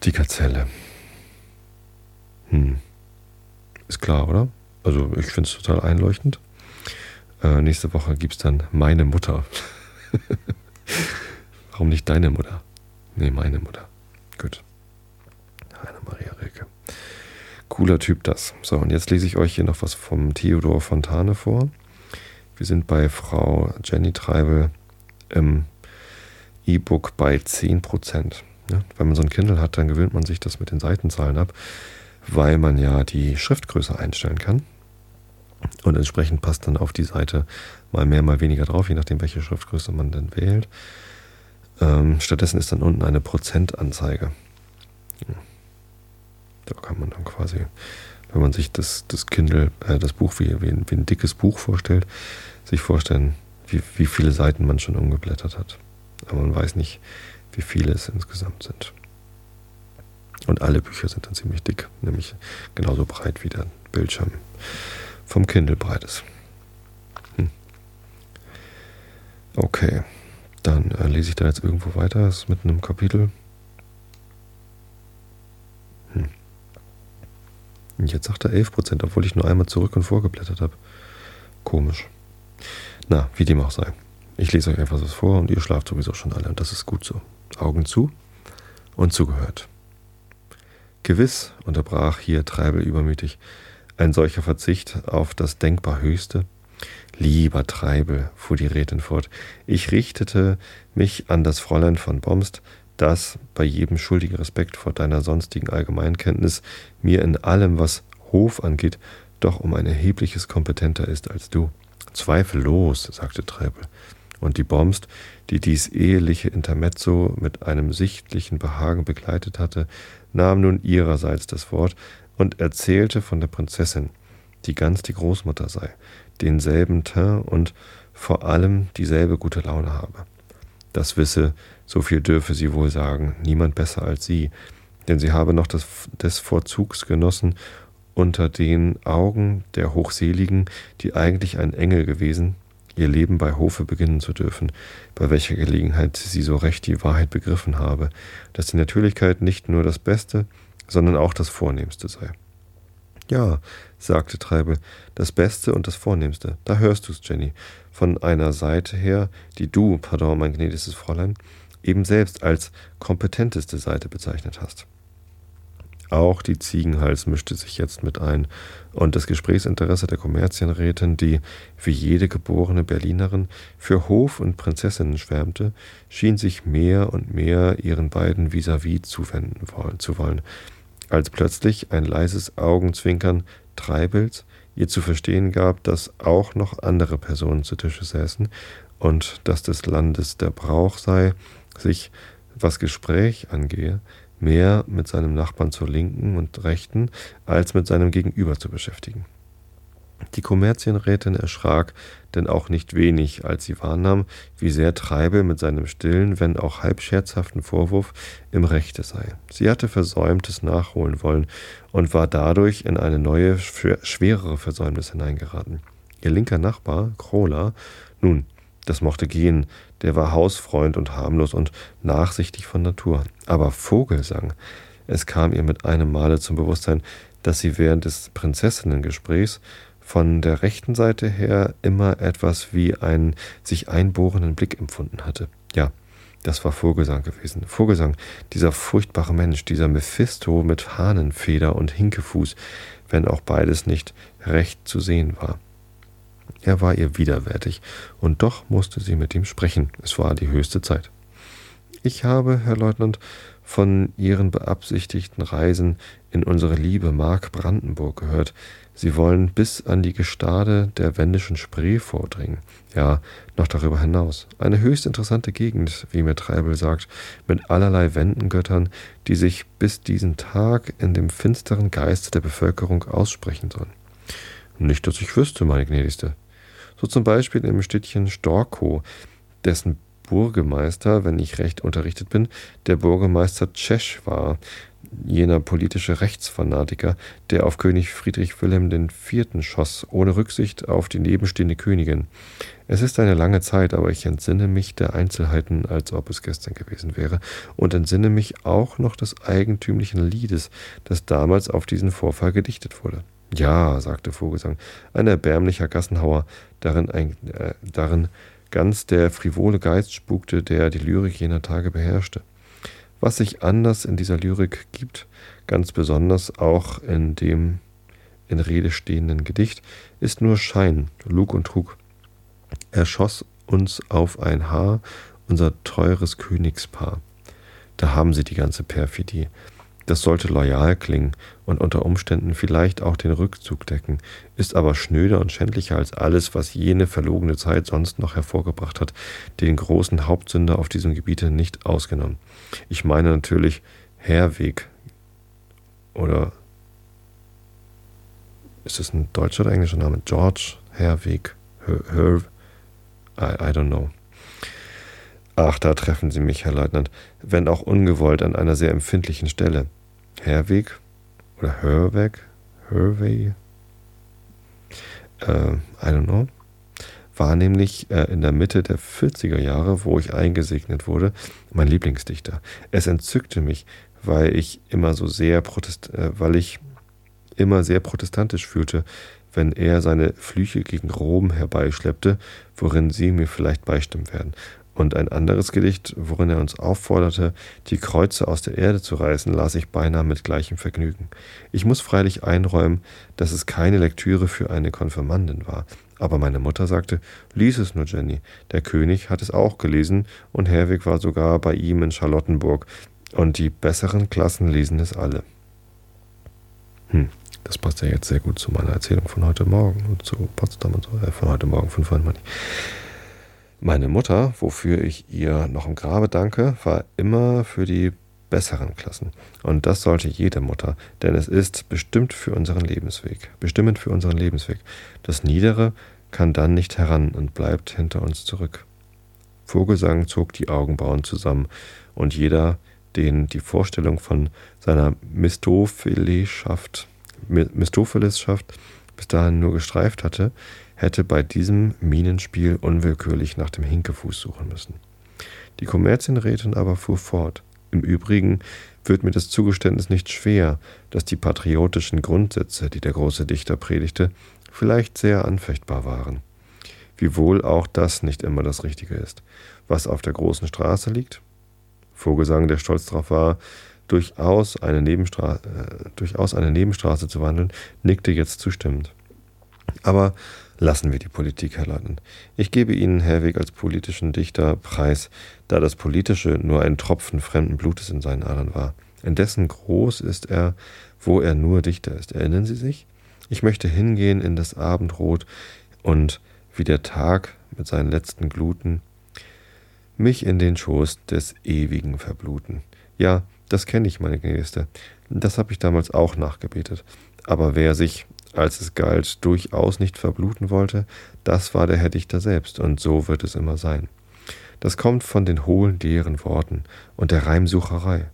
Die Gazelle. Hm. Ist klar, oder? Also ich finde es total einleuchtend. Äh, nächste Woche gibt es dann meine Mutter. Warum nicht deine Mutter? Nee, meine Mutter. Gut. Heine Maria Rilke. Cooler Typ das. So, und jetzt lese ich euch hier noch was vom Theodor Fontane vor. Wir sind bei Frau Jenny Treibel im E-Book bei 10%. Ja, wenn man so ein Kindle hat, dann gewöhnt man sich das mit den Seitenzahlen ab, weil man ja die Schriftgröße einstellen kann. Und entsprechend passt dann auf die Seite mal mehr, mal weniger drauf, je nachdem, welche Schriftgröße man dann wählt. Ähm, stattdessen ist dann unten eine Prozentanzeige. Da kann man dann quasi, wenn man sich das, das Kindle, äh, das Buch wie, wie, ein, wie ein dickes Buch vorstellt, sich vorstellen, wie, wie viele Seiten man schon umgeblättert hat. Aber man weiß nicht, wie viele es insgesamt sind. Und alle Bücher sind dann ziemlich dick, nämlich genauso breit wie der Bildschirm vom Kindle breit ist. Hm. Okay, dann äh, lese ich da jetzt irgendwo weiter. Das ist mitten im Kapitel. Hm. Jetzt sagt er 11%, obwohl ich nur einmal zurück und vorgeblättert habe. Komisch. Na, wie dem auch sei. Ich lese euch einfach was vor und ihr schlaft sowieso schon alle und das ist gut so. Augen zu und zugehört. Gewiss, unterbrach hier Treibel übermütig, ein solcher Verzicht auf das denkbar Höchste? Lieber Treibel, fuhr die Rätin fort, ich richtete mich an das Fräulein von Bomst, das, bei jedem schuldigen Respekt vor deiner sonstigen Allgemeinkenntnis, mir in allem, was Hof angeht, doch um ein erhebliches kompetenter ist als du. Zweifellos, sagte Treibel Und die Bomst, die dies eheliche Intermezzo mit einem sichtlichen Behagen begleitet hatte, nahm nun ihrerseits das Wort und erzählte von der Prinzessin, die ganz die Großmutter sei, denselben Teint und vor allem dieselbe gute Laune habe. Das wisse, so viel dürfe sie wohl sagen, niemand besser als sie, denn sie habe noch das, des Vorzugs genossen, unter den Augen der Hochseligen, die eigentlich ein Engel gewesen, ihr Leben bei Hofe beginnen zu dürfen, bei welcher Gelegenheit sie so recht die Wahrheit begriffen habe, dass die Natürlichkeit nicht nur das Beste, sondern auch das Vornehmste sei. Ja, sagte Treibel, das Beste und das Vornehmste, da hörst du's, Jenny, von einer Seite her, die du, pardon, mein gnädigstes Fräulein, eben selbst als kompetenteste Seite bezeichnet hast. Auch die Ziegenhals mischte sich jetzt mit ein, und das Gesprächsinteresse der Kommerzienrätin, die, wie jede geborene Berlinerin, für Hof und Prinzessinnen schwärmte, schien sich mehr und mehr ihren beiden vis-à-vis -vis zuwenden wollen, zu wollen, als plötzlich ein leises Augenzwinkern Treibels ihr zu verstehen gab, dass auch noch andere Personen zu Tische säßen und dass des Landes der Brauch sei, sich, was Gespräch angehe, mehr mit seinem Nachbarn zur Linken und Rechten als mit seinem Gegenüber zu beschäftigen. Die Kommerzienrätin erschrak denn auch nicht wenig, als sie wahrnahm, wie sehr Treibel mit seinem stillen, wenn auch halb scherzhaften Vorwurf im Rechte sei. Sie hatte Versäumtes nachholen wollen und war dadurch in eine neue, schwerere Versäumnis hineingeraten. Ihr linker Nachbar, Krola, nun, das mochte gehen, der war Hausfreund und harmlos und nachsichtig von Natur. Aber Vogelsang, es kam ihr mit einem Male zum Bewusstsein, dass sie während des Prinzessinnengesprächs von der rechten Seite her immer etwas wie einen sich einbohrenden Blick empfunden hatte. Ja, das war Vogelsang gewesen. Vogelsang, dieser furchtbare Mensch, dieser Mephisto mit Hahnenfeder und Hinkefuß, wenn auch beides nicht recht zu sehen war. Er war ihr widerwärtig, und doch musste sie mit ihm sprechen. Es war die höchste Zeit. Ich habe, Herr Leutnant, von Ihren beabsichtigten Reisen in unsere liebe Mark Brandenburg gehört. Sie wollen bis an die Gestade der wendischen Spree vordringen. Ja, noch darüber hinaus. Eine höchst interessante Gegend, wie mir Treibel sagt, mit allerlei Wendengöttern, die sich bis diesen Tag in dem finsteren Geiste der Bevölkerung aussprechen sollen. Nicht, dass ich wüsste, meine Gnädigste. So zum Beispiel im Städtchen Storkow, dessen Burgemeister, wenn ich recht unterrichtet bin, der Burgemeister Tschesch war, jener politische Rechtsfanatiker, der auf König Friedrich Wilhelm IV. schoss, ohne Rücksicht auf die nebenstehende Königin. Es ist eine lange Zeit, aber ich entsinne mich der Einzelheiten, als ob es gestern gewesen wäre, und entsinne mich auch noch des eigentümlichen Liedes, das damals auf diesen Vorfall gedichtet wurde. Ja, sagte Vogelsang, ein erbärmlicher Gassenhauer, darin, ein, äh, darin ganz der frivole Geist spukte, der die Lyrik jener Tage beherrschte. Was sich anders in dieser Lyrik gibt, ganz besonders auch in dem in Rede stehenden Gedicht, ist nur Schein, Lug und Trug. Er schoss uns auf ein Haar, unser teures Königspaar. Da haben sie die ganze Perfidie. Das sollte loyal klingen und unter Umständen vielleicht auch den Rückzug decken, ist aber schnöder und schändlicher als alles, was jene verlogene Zeit sonst noch hervorgebracht hat, den großen Hauptsünder auf diesem Gebiete nicht ausgenommen. Ich meine natürlich Herweg oder ist es ein deutscher oder englischer Name? George Herweg, Her, I, I don't know. Ach, da treffen Sie mich, Herr Leutnant, wenn auch ungewollt an einer sehr empfindlichen Stelle. Herweg oder Hörweg, Herway, äh, I don't know, war nämlich äh, in der Mitte der 40er Jahre, wo ich eingesegnet wurde, mein Lieblingsdichter. Es entzückte mich, weil ich immer so sehr protest äh, weil ich immer sehr protestantisch fühlte, wenn er seine Flüche gegen Rom herbeischleppte, worin Sie mir vielleicht beistimmen werden und ein anderes Gedicht, worin er uns aufforderte, die Kreuze aus der Erde zu reißen, las ich beinahe mit gleichem Vergnügen. Ich muss freilich einräumen, dass es keine Lektüre für eine Konfirmandin war, aber meine Mutter sagte, lies es nur, Jenny. Der König hat es auch gelesen und Herwig war sogar bei ihm in Charlottenburg und die besseren Klassen lesen es alle. Hm, das passt ja jetzt sehr gut zu meiner Erzählung von heute Morgen und zu Potsdam und so, äh, von heute Morgen, von vorhin, meine ich. Meine Mutter, wofür ich ihr noch im Grabe danke, war immer für die besseren Klassen. Und das sollte jede Mutter, denn es ist bestimmt für unseren Lebensweg, bestimmend für unseren Lebensweg. Das Niedere kann dann nicht heran und bleibt hinter uns zurück. Vogelsang zog die Augenbrauen zusammen, und jeder, den die Vorstellung von seiner Mistopheleschaft, Mistopheleschaft bis dahin nur gestreift hatte, hätte bei diesem Minenspiel unwillkürlich nach dem Hinkefuß suchen müssen. Die Kommerzienrätin aber fuhr fort. Im Übrigen wird mir das Zugeständnis nicht schwer, dass die patriotischen Grundsätze, die der große Dichter predigte, vielleicht sehr anfechtbar waren. Wiewohl auch das nicht immer das Richtige ist. Was auf der großen Straße liegt? Vogelsang, der stolz darauf war, durchaus eine, Nebenstra äh, durchaus eine Nebenstraße zu wandeln, nickte jetzt zustimmend. Aber Lassen wir die Politik, Herr Leutnant. Ich gebe Ihnen Herweg als politischen Dichter preis, da das Politische nur ein Tropfen fremden Blutes in seinen Adern war. Indessen groß ist er, wo er nur Dichter ist. Erinnern Sie sich? Ich möchte hingehen in das Abendrot und wie der Tag mit seinen letzten Gluten mich in den Schoß des Ewigen verbluten. Ja, das kenne ich, meine Gäste. Das habe ich damals auch nachgebetet. Aber wer sich als es galt, durchaus nicht verbluten wollte, das war der Herr Dichter selbst, und so wird es immer sein. Das kommt von den hohlen, leeren Worten und der Reimsucherei.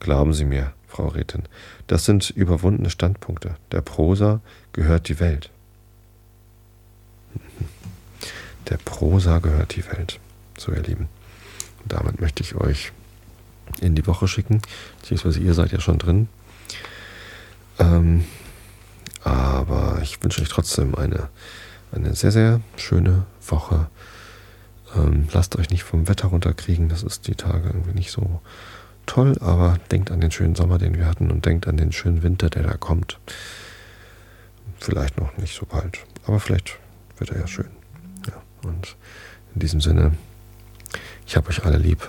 Glauben Sie mir, Frau Rätin, das sind überwundene Standpunkte. Der Prosa gehört die Welt. Der Prosa gehört die Welt. So, ihr Lieben. Damit möchte ich euch in die Woche schicken, beziehungsweise ihr seid ja schon drin. Ähm, aber ich wünsche euch trotzdem eine, eine sehr, sehr schöne Woche. Ähm, lasst euch nicht vom Wetter runterkriegen. Das ist die Tage irgendwie nicht so toll, aber denkt an den schönen Sommer, den wir hatten und denkt an den schönen Winter, der da kommt. Vielleicht noch nicht so bald, aber vielleicht wird er ja schön. Ja, und in diesem Sinne, ich habe euch alle lieb.